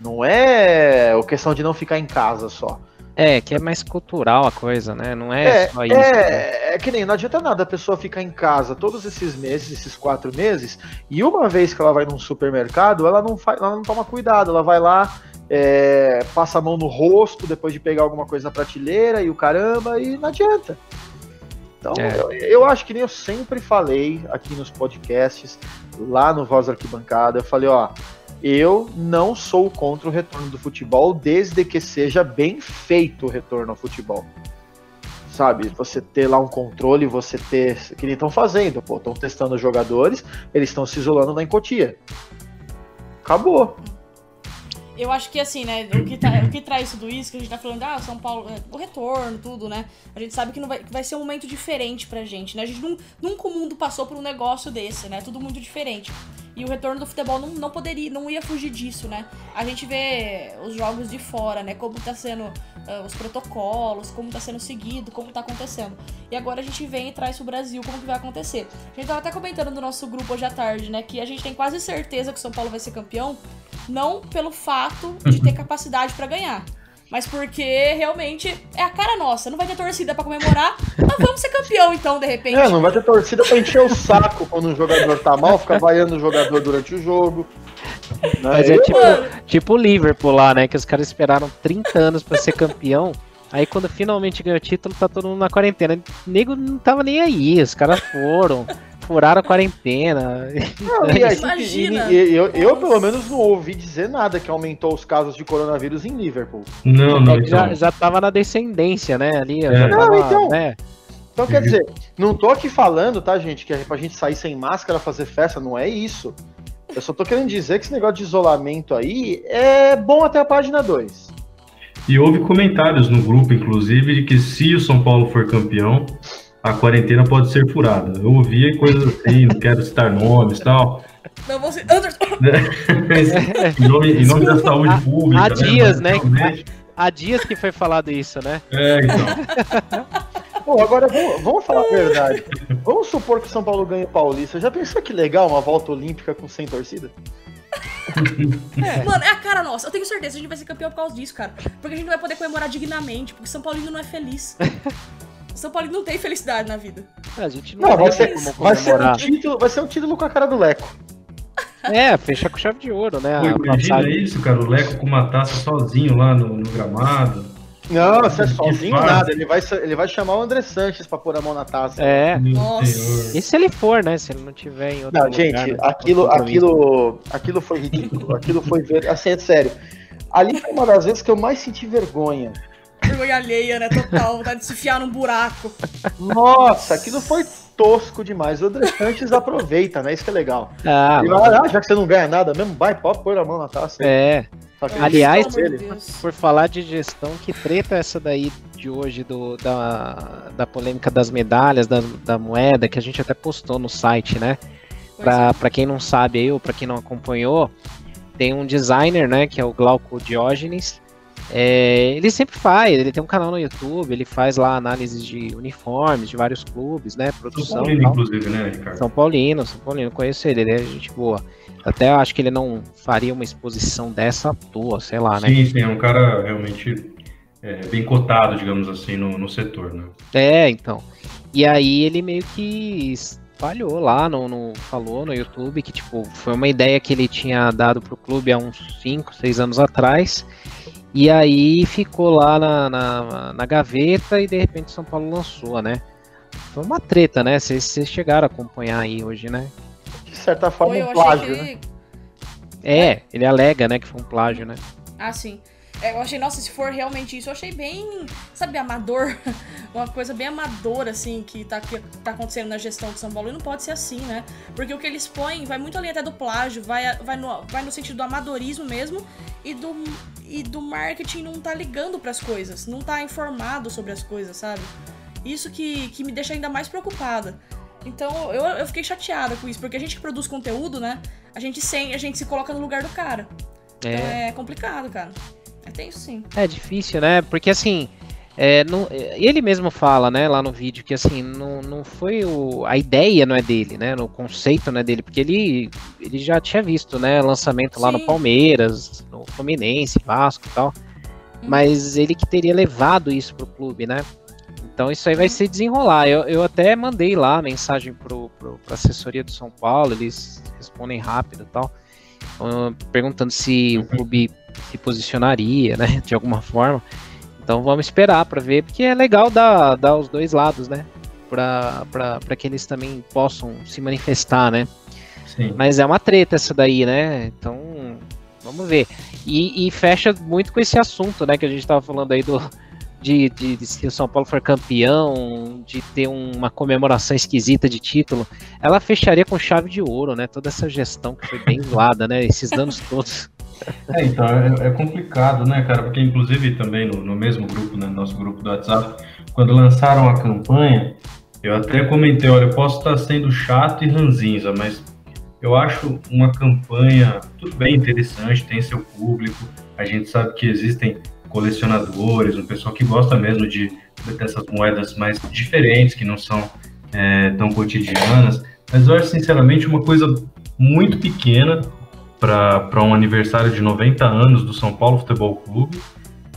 Não é a questão de não ficar em casa só. É, que é mais cultural a coisa, né? Não é, É, só isso. né? é, é que nem não adianta nada a pessoa ficar em casa todos esses meses, esses quatro meses, e uma vez que ela vai num supermercado, ela não, faz, ela não toma cuidado, ela vai lá, é, passa a mão no rosto depois de pegar alguma coisa na prateleira e o caramba, e não adianta. Então, É. eu, eu acho que nem eu sempre falei aqui nos podcasts, lá no Voz da Arquibancada, eu falei, ó, eu não sou contra o retorno do futebol, desde que seja bem feito o retorno ao futebol sabe? Você ter lá um controle, você ter. Que nem estão fazendo, pô. Estão testando os jogadores, eles estão se isolando na encotia. Acabou. Eu acho que assim, né, o que, tá- o que traz tudo isso, que a gente tá falando, ah, São Paulo, é, o retorno, tudo, né? A gente sabe que, não vai, que vai ser um momento diferente pra gente, né? A gente não, nunca o mundo passou por um negócio desse, né? Tudo muito diferente. E o retorno do futebol não, não poderia, não ia fugir disso, né? A gente vê os jogos de fora, né? Como tá sendo ah, os protocolos, como tá sendo seguido, como tá acontecendo. E agora a gente vem e traz pro Brasil como que vai acontecer. A gente tava até comentando no nosso grupo hoje à tarde, né? Que a gente tem quase certeza que o São Paulo vai ser campeão, não pelo fato de ter capacidade pra ganhar. Mas porque realmente é a cara nossa. Não vai ter torcida pra comemorar, mas vamos ser campeão então, de repente. É, não vai ter torcida pra encher o saco quando um jogador tá mal, ficar vaiando o jogador durante o jogo. Né? Mas é Eu- tipo, Mano, tipo o Liverpool lá, né? Que os caras esperaram 30 anos pra ser campeão. Aí quando finalmente ganhou o título, tá todo mundo na quarentena. O nego não tava nem aí, os caras foram. Furaram a quarentena. Não, e aí, Imagina. e- e- eu, eu, pelo menos, não ouvi dizer nada que aumentou os casos de coronavírus em Liverpool. Não, não, É que já, então. já tava na descendência, né? Ali, É. já tava, Não, então. né? Então, quer dizer, não tô aqui falando, tá, gente, que é pra gente sair sem máscara, fazer festa, não é isso. Eu só tô querendo dizer que esse negócio de isolamento aí é bom até a página 2. E houve comentários no grupo, inclusive, de que se o São Paulo for campeão, a quarentena pode ser furada. Eu ouvia coisas assim, não quero citar nomes e tal. não vou ser. Anderson, em, nome, em nome da saúde Há- pública. há dias, né? Realmente. Há dias que foi falado isso, né? É, então. Pô, agora vamos, vamos falar a verdade. Vamos supor que o São Paulo ganhe o Paulista. Já pensou que legal uma volta olímpica com 100 torcida? Mano, é a cara nossa. Eu tenho certeza que a gente vai ser campeão por causa disso, cara. Porque a gente não vai poder comemorar dignamente, porque São Paulino não é feliz. São Paulino não tem felicidade na vida. A gente não, Não, vai tem ser, como vai, ser um título, vai ser um título com a cara do Leco. É, fechar com chave de ouro, né? Pô, imagina isso, cara, o Leco com uma taça sozinho lá no, no gramado. Não, você é sozinho fase. nada. Ele vai, ele vai chamar o André Sanches pra pôr a mão na taça. É. E se ele for, né? Se ele não tiver em outro Não, lugar, gente, né? aquilo, aquilo, aquilo foi ridículo. Aquilo foi ver, assim, é sério. Ali foi uma das vezes que eu mais senti vergonha. Vergonha alheia, né? Total. Vontade de se enfiar num buraco. Nossa, aquilo foi tosco demais. O André Sanches aproveita, né? Isso que é legal. Ah, vai, ah, já que você não ganha nada mesmo, vai, pode pôr a mão na taça. é. Aliás. Por falar de gestão, que treta é essa daí de hoje do, da, da polêmica das medalhas, da, da moeda, que a gente até postou no site, né? Pra, pra quem não sabe aí, ou pra quem não acompanhou, tem um designer, né, que é o Glauco Diógenes. É, ele sempre faz, ele tem um canal no YouTube, ele faz lá análises de uniformes de vários clubes, né? São Produção e Paulino, inclusive, né, Ricardo? São Paulino, São Paulino, conheço ele, ele é gente boa. Até acho que ele não faria uma exposição dessa à toa, sei lá, né? Sim, sim, é um cara realmente é, bem cotado, digamos assim, no, no setor, né? É, então. E aí ele meio que espalhou lá, no, no- falou no YouTube que, tipo, foi uma ideia que ele tinha dado pro clube há uns 5, 6 anos atrás. E aí ficou lá na, na, na gaveta e de repente São Paulo lançou, né? Foi uma treta, né? Vocês chegaram a acompanhar aí hoje, né? de certa forma, Foi, um plágio, né? que. É, ele alega, né, que foi um plágio, né? Ah, sim. É, eu achei, nossa, se for realmente isso, eu achei bem, sabe, amador. Uma coisa bem amadora, assim, que tá, que tá acontecendo na gestão de São Paulo. E não pode ser assim, né? Porque o que eles põem vai muito além até do plágio, vai, vai, no, vai no sentido do amadorismo mesmo e do, e do marketing não tá ligando para as coisas, não tá informado sobre as coisas, sabe? Isso que, que me deixa ainda mais preocupada. Então eu, eu fiquei chateada com isso, porque a gente que produz conteúdo, né? A gente, sem, a gente se coloca no lugar do cara. É. Então é complicado, cara. É tenso sim. É difícil, né? Porque assim. É, não, ele mesmo fala, né, lá no vídeo, que assim, não, não foi o. A ideia não é dele, né? O conceito não é dele, porque ele, ele já tinha visto, né? Lançamento lá Sim. no Palmeiras, no Fluminense, Vasco e tal. Hum. Mas ele que teria levado isso pro clube, né? Então isso aí vai se desenrolar. Eu, eu até mandei lá mensagem pro, pro, pra assessoria do São Paulo, eles respondem rápido e tal. Uh, perguntando se o clube se posicionaria, né, de alguma forma. Então vamos esperar para ver, porque é legal dar, dar os dois lados, né, para que eles também possam se manifestar, né. Sim. Mas é uma treta essa daí, né, então vamos ver. E, e fecha muito com esse assunto, né, que a gente estava falando aí do de, de, de, se o São Paulo for campeão, de ter uma comemoração esquisita de título, ela fecharia com chave de ouro, né? Toda essa gestão que foi bem zoada, né? Esses anos todos. É, então, é, é, complicado, né, cara? Porque, inclusive, também no, no mesmo grupo, né, nosso grupo do WhatsApp, quando lançaram a campanha, eu até comentei, olha, eu posso estar sendo chato e ranzinza, mas eu acho uma campanha tudo bem interessante, tem seu público, a gente sabe que existem colecionadores, um pessoal que gosta mesmo de dessas moedas mais diferentes, que não são é, tão cotidianas. Mas eu acho, sinceramente, uma coisa muito pequena para um aniversário de 90 anos do São Paulo Futebol Clube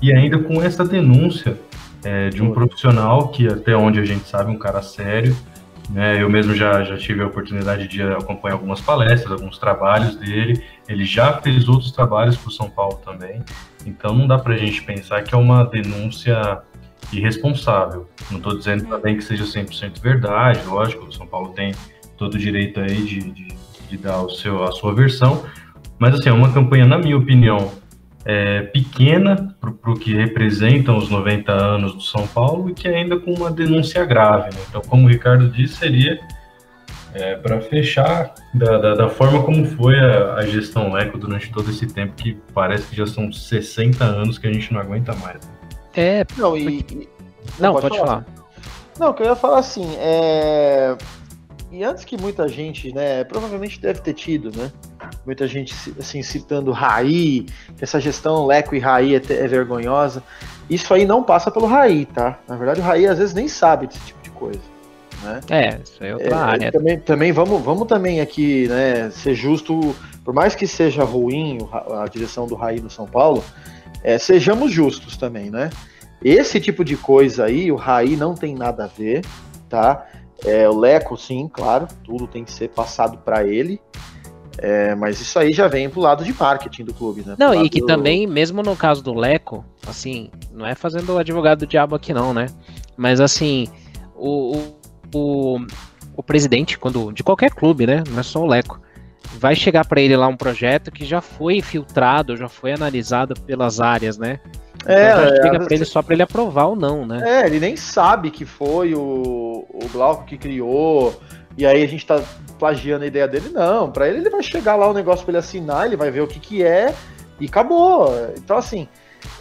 e ainda com essa denúncia é, de um profissional que, até onde a gente sabe, um cara sério. Né? Eu mesmo já, já tive a oportunidade de acompanhar algumas palestras, alguns trabalhos dele. Ele já fez outros trabalhos para o São Paulo também. Então não dá para a gente pensar que é uma denúncia irresponsável. Não estou dizendo também que seja 100% verdade, lógico, o São Paulo tem todo o direito aí de, de, de dar o seu, a sua versão, mas assim, é uma campanha, na minha opinião, é, pequena para o que representam os 90 anos do São Paulo e que ainda com uma denúncia grave. Né? Então, como o Ricardo disse, seria é, para fechar da, da, da, forma como foi a, a, gestão Leco durante todo esse tempo, que parece que já são 60 anos que a gente não aguenta mais. Né? É, não, e. Não, pode, pode falar. falar. Não, que eu ia falar assim, é. E antes que muita gente, né, provavelmente deve ter tido, né? Muita gente assim citando Raí, que essa gestão Leco e Raí é, é vergonhosa. Isso aí não passa pelo Raí, tá? Na verdade, o Raí às vezes nem sabe desse tipo de coisa. Né? É, isso é outra é, área. Também, também vamos, vamos também aqui, né, ser justo, por mais que seja ruim a direção do Raí no São Paulo, é, sejamos justos também, né? Esse tipo de coisa aí, o Raí não tem nada a ver, tá? É, o Leco, sim, claro, tudo tem que ser passado para ele. É, mas isso aí já vem pro lado de marketing do clube, né? Não, e que do... também, mesmo no caso do Leco, assim, não é fazendo o advogado do diabo aqui não, né? Mas assim, o, o, o presidente, quando de qualquer clube, né? Não é só o Leco, vai chegar para ele lá um projeto que já foi filtrado, já foi analisado pelas áreas, né? É, então, chega é, para ele só para ele aprovar ou não, né? É, ele nem sabe que foi o, o Glauco que criou, e aí a gente tá plagiando a ideia dele. Não, para ele ele vai chegar lá o negócio para ele assinar, ele vai ver o que que é e acabou. Então, assim,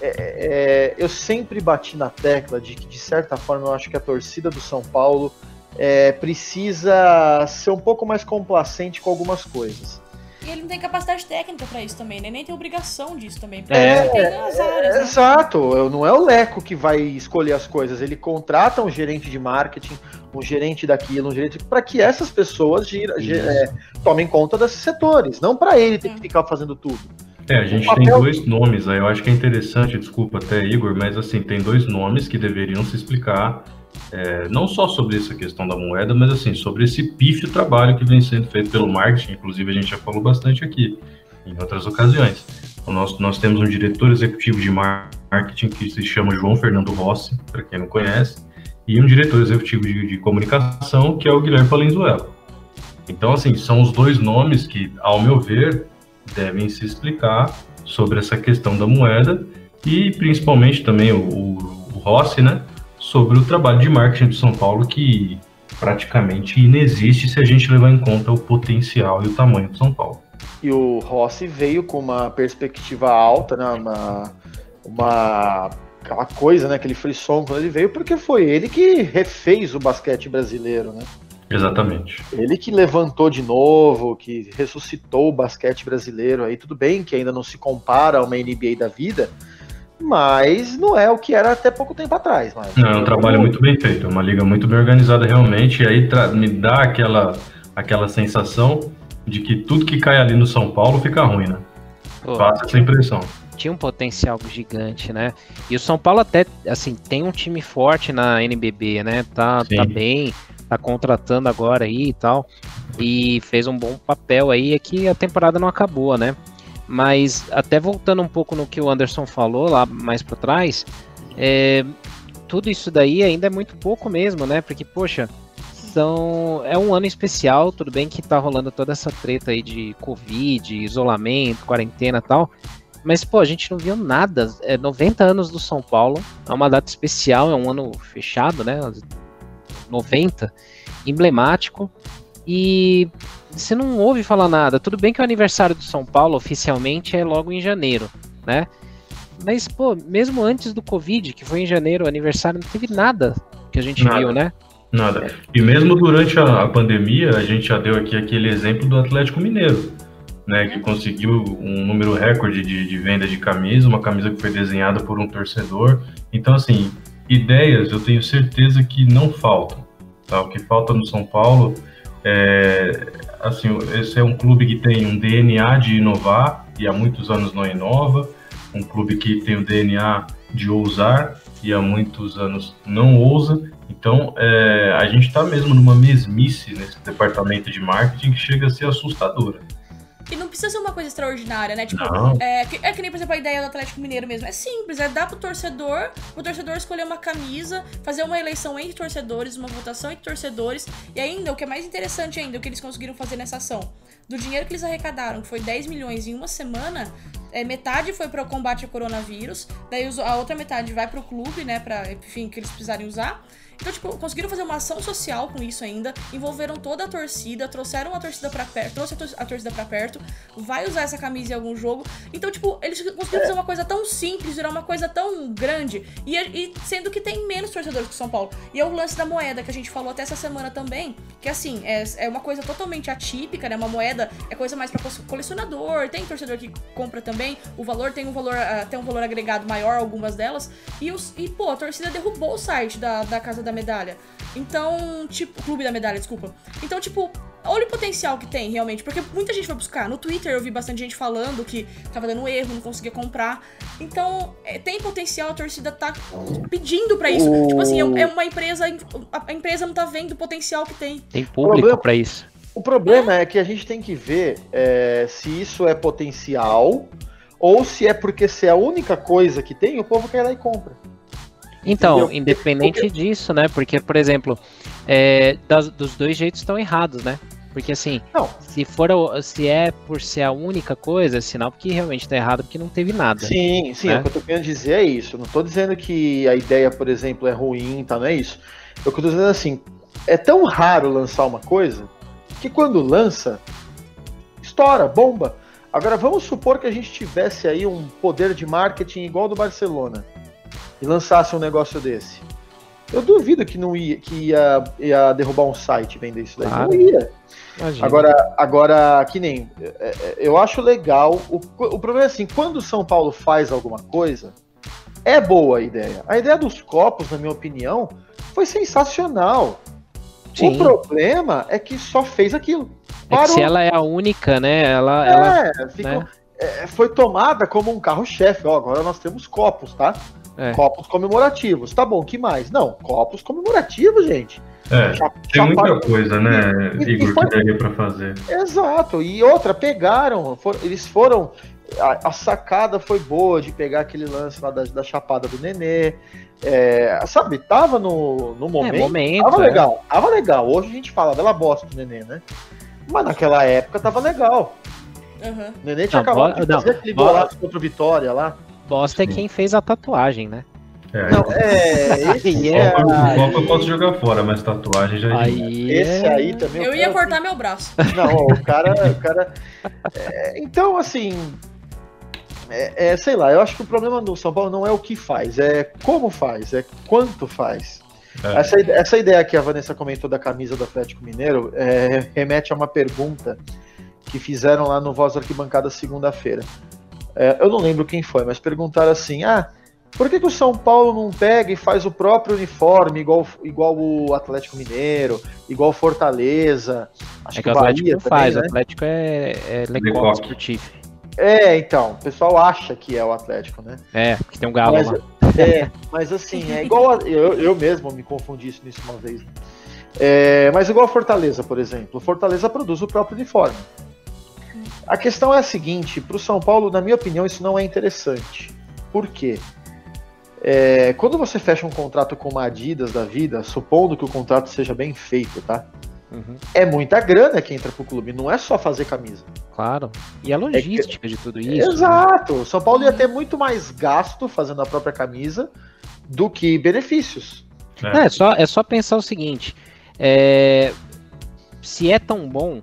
é, é, eu sempre bati na tecla de que, de certa forma, eu acho que a torcida do São Paulo é, precisa ser um pouco mais complacente com algumas coisas. E ele não tem capacidade técnica para isso também, né? Nem tem obrigação disso também. É, tem as áreas, né? Exato, não é o Leco que vai escolher as coisas, ele contrata um gerente de marketing, um gerente daquilo, um gerente para que essas pessoas gira, é, tomem conta desses setores, não para ele ter que ficar fazendo tudo. É, a gente papel... tem dois nomes aí, eu acho que é interessante, desculpa até Igor, mas assim, tem dois nomes que deveriam se explicar é, não só sobre essa questão da moeda, mas assim, sobre esse pífio trabalho que vem sendo feito pelo marketing, inclusive a gente já falou bastante aqui, em outras ocasiões. Nós, nós temos um diretor executivo de marketing que se chama João Fernando Rossi, para quem não conhece, e um diretor executivo de, de comunicação que é o Guilherme Palenzuela. Então, assim, são os dois nomes que, ao meu ver, devem se explicar sobre essa questão da moeda e principalmente também o, o, o Rossi, né, sobre o trabalho de marketing do São Paulo que praticamente inexiste se a gente levar em conta o potencial e o tamanho do São Paulo. E o Rossi veio com uma perspectiva alta, né, uma, uma aquela coisa, né, aquele frisson quando ele veio, porque foi ele que refez o basquete brasileiro, né? Exatamente. Ele que levantou de novo, que ressuscitou o basquete brasileiro aí, tudo bem que ainda não se compara a uma NBA da vida, mas não é o que era até pouco tempo atrás. Mas... Não, é um trabalho muito bem feito, é uma liga muito bem organizada realmente, e aí me dá aquela, aquela sensação de que tudo que cai ali no São Paulo fica ruim, né? Pô, Passa essa impressão. Tinha um potencial gigante, né? E o São Paulo até, assim, tem um time forte na NBB, né? Tá, tá bem, tá contratando agora aí e tal. E fez um bom papel aí, é que a temporada não acabou, né? Mas até voltando um pouco no que o Anderson falou lá mais para trás, é, tudo isso daí ainda é muito pouco mesmo, né? Porque, poxa, são, é um ano especial, tudo bem que tá rolando toda essa treta aí de Covid, isolamento, quarentena e tal. Mas, pô, a gente não viu nada. É 90 anos do São Paulo, é uma data especial, é um ano fechado, né? 90, emblemático. E você não ouve falar nada. Tudo bem que o aniversário do São Paulo oficialmente é logo em janeiro, né? Mas, pô, mesmo antes do Covid, que foi em janeiro, o aniversário, não teve nada que a gente nada. viu, né? Nada. E mesmo durante a, a, pandemia, a gente já deu aqui aquele exemplo do Atlético Mineiro, né? Que conseguiu um número recorde de, de venda de camisa, uma camisa que foi desenhada por um torcedor. Então, assim, ideias eu tenho certeza que não faltam. Tá? O que falta no São Paulo é, assim, esse é um clube que tem um DNA de inovar e há muitos anos não inova, um clube que tem o DNA de ousar e há muitos anos não ousa. Então, é, a gente está mesmo numa mesmice nesse departamento de marketing que chega a ser assustadora. E não precisa ser uma coisa extraordinária, né? Tipo, é que, é que, nem, por exemplo, a ideia do Atlético Mineiro mesmo. É simples, é dar pro torcedor, o torcedor escolher uma camisa, fazer uma eleição entre torcedores, uma votação entre torcedores. E ainda, o que é mais interessante ainda, o que eles conseguiram fazer nessa ação. Do dinheiro que eles arrecadaram, que foi 10 milhões em uma semana, é, metade foi para o combate ao coronavírus, daí a outra metade vai para o clube, né, para enfim, que eles precisarem usar. Então, tipo, conseguiram fazer uma ação social com isso ainda, envolveram toda a torcida, trouxeram a torcida para perto, trouxe a torcida para perto, vai usar essa camisa em algum jogo. Então, tipo, eles conseguiram fazer uma coisa tão simples, virar uma coisa tão grande, e, e sendo que tem menos torcedores que o São Paulo. E é o lance da moeda que a gente falou até essa semana também, que assim, é, é uma coisa totalmente atípica, né? Uma moeda é coisa mais para colecionador, tem torcedor que compra também, o valor tem um valor, uh, tem um valor agregado maior, algumas delas, e, os, e pô, a torcida derrubou o site da, da Casa da da medalha. Então, tipo, clube da medalha, desculpa. Então, tipo, olha o potencial que tem realmente, porque muita gente vai buscar. No Twitter eu vi bastante gente falando que tava dando erro, não conseguia comprar. Então, é, tem potencial, a torcida tá pedindo para isso. O... Tipo assim, é, é uma empresa, a empresa não tá vendo o potencial que tem. Tem público para isso. O problema é. é. que a gente tem que ver é, se isso é potencial ou se é porque se é a única coisa que tem, o povo quer ir lá e compra. Então, Entendeu? independente Porque... disso, né? Porque, por exemplo, é, das, dos dois jeitos estão errados, né? Porque assim, não. se for se é por ser a única coisa, é sinal que realmente está errado porque não teve nada. Sim, sim, né? o que eu tô querendo dizer é isso. Não estou dizendo que a ideia, por exemplo, é ruim, tá? Não é isso. O que eu tô dizendo é assim, é tão raro lançar uma coisa que quando lança, estoura, bomba. Agora vamos supor que a gente tivesse aí um poder de marketing igual ao do Barcelona e lançasse um negócio desse, eu duvido que não ia, que ia, ia derrubar um site vender isso daí. Ah, não ia. Imagina. Agora, agora, que nem. É, é, eu acho legal. O, o problema é assim, quando o São Paulo faz alguma coisa, é boa a ideia. A ideia dos copos, na minha opinião, foi sensacional. Sim. O problema é que só fez aquilo. É se ela é a única, né? Ela, é, ela ficou, né? é, foi tomada como um carro-chefe. Agora nós temos copos, tá? É. Copos comemorativos. Tá bom, que mais? Não, copos comemorativos, gente. É, já, tem já muita coisa, né, e, Igor, e foi... que daria pra fazer. Exato, e outra, pegaram, for, eles foram. A, a, sacada foi boa de pegar aquele lance lá da, da chapada do Nenê. É, sabe, tava no, no momento. É, momento tava é. legal, tava legal. Hoje a gente fala dela bosta do Nenê, né? Mas naquela época tava legal. Aham. O Nenê tinha Não, acabado bo- de fazer não, aquele golaço contra o Vitória lá. Bosta é Sim. quem fez a tatuagem, né? É, Não, é. Esse, Aí é, Copa, eu posso jogar fora, mas tatuagem já é. Aí. esse é- aí também. Eu ia cara- cortar meu braço. Não, o cara. O cara é, então, assim. É, é, sei lá, eu acho que o problema do São Paulo não é o que faz, é como faz, é quanto faz. É. Essa, essa ideia que a Vanessa comentou da camisa do Atlético Mineiro é, remete a uma pergunta que fizeram lá no Voz da Arquibancada segunda-feira. É, eu não lembro quem foi, mas perguntaram assim: ah, por que, que o São Paulo não pega e faz o próprio uniforme, igual, igual o Atlético Mineiro, igual o Fortaleza? Acho É que o Atlético Bahia não faz, também, o né? Atlético é, é Lecoq. Sportif. É, então, o pessoal acha que é o Atlético, né? É, porque tem um galo Mas, lá. é, mas assim, é igual. A, eu, eu mesmo me confundi isso nisso uma vez. É, mas igual a Fortaleza, por exemplo. O Fortaleza produz o próprio uniforme. A questão é a seguinte: para o São Paulo, na minha opinião, isso não é interessante. Por quê? É, quando você fecha um contrato com uma Adidas da vida, supondo que o contrato seja bem feito, tá? Uhum, É muita grana que entra pro clube, não é só fazer camisa. claro. E a logística de tudo isso. né? Exato. O São Paulo ia ter muito mais gasto fazendo a própria camisa do que benefícios. É, é só, é só pensar o seguinte: é, se é tão bom,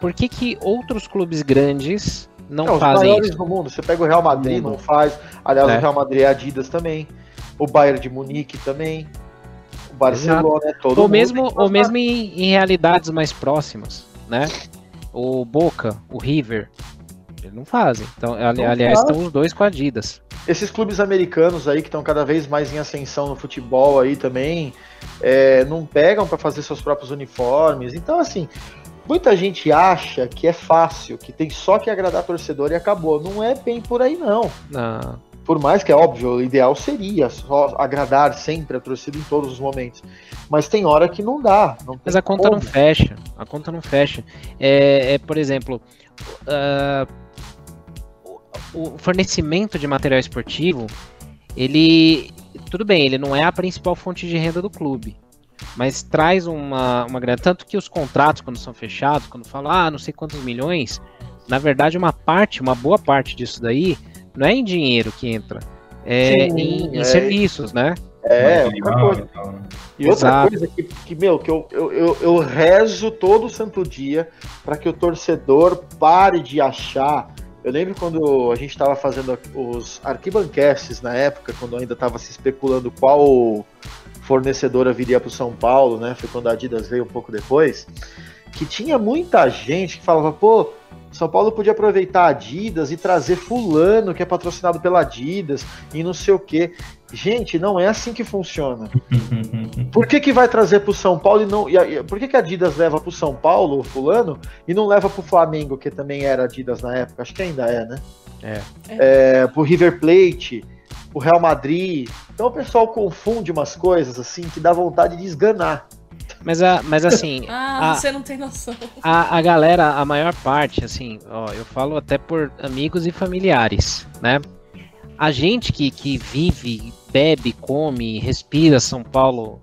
por que, que outros clubes grandes não, Não, os fazem maiores isso? do mundo. Você pega o Real Madrid, não faz. Aliás, É. o Real Madrid é Adidas também. O Bayern de Munique também. O Barcelona, é todo Ou mundo mesmo, ou mesmo em, em realidades mais próximas, né? O Boca, o River, eles não fazem. Então, ali- Não aliás, faz. estão os dois com a Adidas. Esses clubes americanos aí que estão cada vez mais em ascensão no futebol aí também, é, não pegam para fazer seus próprios uniformes. Então, assim, muita gente acha que é fácil, que tem só que agradar torcedor e acabou. Não é bem por aí, não. Na- Por mais que é óbvio, o ideal seria só agradar sempre a torcida em todos os momentos. Mas tem hora que não dá. Não Mas a conta não como. fecha. A conta não fecha. É, é, por exemplo, o, o fornecimento de material esportivo, ele. Tudo bem, ele não é a principal fonte de renda do clube. Mas traz uma, uma grana. Tanto que os contratos, quando são fechados, quando falam, ah, não sei quantos milhões, na verdade, uma parte, uma boa parte disso daí, não é em dinheiro que entra. É Sim, em, em é. serviços, né? É, outra coisa. e tal, né? E outra coisa que, que, meu, que eu, eu, eu, eu rezo todo santo dia para que o torcedor pare de achar. Eu lembro quando a gente estava fazendo os arquibancasts na época, quando ainda estava se especulando qual fornecedora viria para o São Paulo, né? Foi quando a Adidas veio um pouco depois. Que tinha muita gente que falava, pô, São Paulo podia aproveitar a Adidas e trazer fulano que é patrocinado pela Adidas e não sei o quê. Gente, não é assim que funciona. Por que, que vai trazer pro São Paulo e não. E a- e- por que, que a Adidas leva pro São Paulo, o fulano, e não leva pro Flamengo, que também era Adidas na época? Acho que ainda é, né? É. É, pro River Plate, pro Real Madrid. Então o pessoal confunde umas coisas assim que dá vontade de esganar. Mas, a, mas assim, Ah, Ah. você não tem noção. a, a galera, a maior parte, assim, ó, eu falo até por amigos e familiares, né? A gente que, que vive, bebe, come, respira São Paulo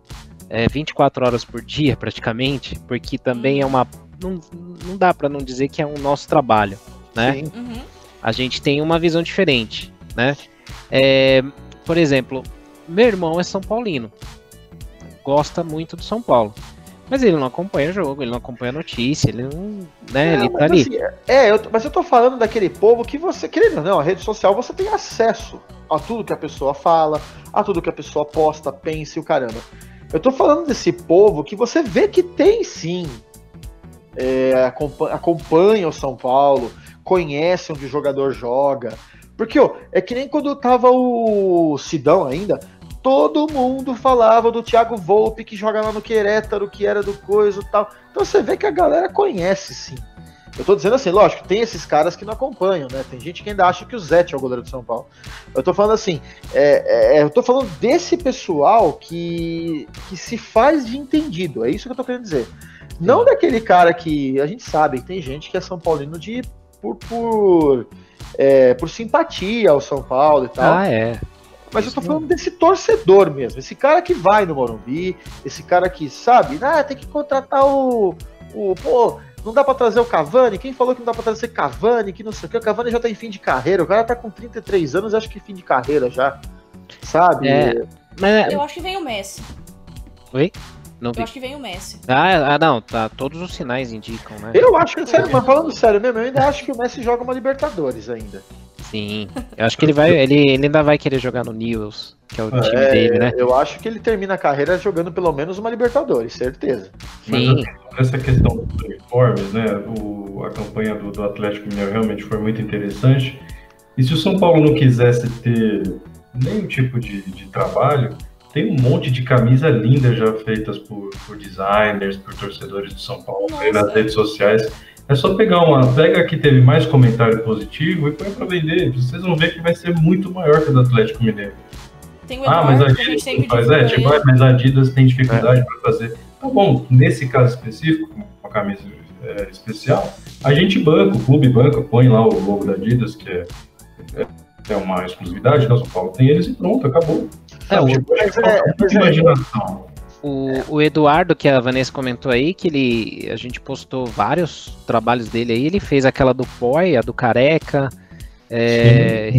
é, 24 horas por dia, praticamente, porque também é uma. Não, não dá pra não dizer que é um nosso trabalho, né? Sim. Uhum. a gente tem uma visão diferente, né? É, por exemplo, meu irmão é São Paulino, gosta muito do São Paulo, mas ele não acompanha o jogo, ele não acompanha a notícia, ele não, né? ele mas tá ali. assim, é, eu, mas eu tô falando daquele povo que você, querendo ou não, a rede social você tem acesso a tudo que a pessoa fala, a tudo que a pessoa posta, pensa e o caramba. Eu tô falando desse povo que você vê que tem sim. é, acompa- acompanha o São Paulo, conhece onde o jogador joga. Porque, ó, é que nem quando tava o Sidão ainda, todo mundo falava do Thiago Volpe que joga lá no Querétaro, que era do coisa e tal. Então você vê que a galera conhece sim. Eu tô dizendo assim, lógico, tem esses caras que não acompanham, né? Tem gente que ainda acha que o Zete é o goleiro do São Paulo. Eu tô falando assim, é, é, eu tô falando desse pessoal que, que se faz de entendido, é isso que eu tô querendo dizer. Não daquele cara que a gente sabe que tem gente que é São Paulino de por, por, é, por simpatia ao São Paulo e tal. Ah, é. Mas eu tô falando desse torcedor mesmo, esse cara que vai no Morumbi, esse cara que sabe, ah, tem que contratar o. o pô, Não dá pra trazer o Cavani? Quem falou que não dá pra trazer Cavani? Que não sei o que. O Cavani já tá em fim de carreira. O cara tá com 33 anos, acho que fim de carreira já. Sabe? É. Mas, Eu acho que vem o Messi. oi? Não Eu vi. acho que vem o Messi. Ah, ah, não, tá. Todos os sinais indicam, né? Eu acho que, sério, mas falando sério mesmo, eu ainda acho que o Messi joga uma Libertadores ainda. Sim. Eu acho que ele vai. Ele, ele ainda vai querer jogar no Newells, que é o time É, dele, né? Eu acho que ele termina a carreira jogando pelo menos uma Libertadores, certeza. Mas Sim. assim, essa questão dos uniformes, né? O, a campanha do, do Atlético Mineiro realmente foi muito interessante. E se o São Paulo não quisesse ter nenhum tipo de, de trabalho, tem um monte de camisa linda já feitas por, por designers, por torcedores de São Paulo, aí nas redes sociais. É só pegar uma. Pega a que teve mais comentário positivo e põe pra vender. Vocês vão ver que vai ser muito maior que a do Atlético Mineiro. Tem o Ah, mas a Eduardo, a Adidas não faz. É, tipo, ah, mas a Adidas tem dificuldade para fazer. Tá bom, nesse caso específico, com uma camisa é, especial, a gente banca, o clube banca, põe lá o logo da Adidas, que é, é, é uma exclusividade, né? São Paulo tem eles e pronto, acabou. É, o- tipo, é- muita mas é- imaginação. O, o Eduardo, que a Vanessa comentou aí, que ele. A gente postou vários trabalhos dele aí. Ele fez aquela do Poi, a do Careca. é,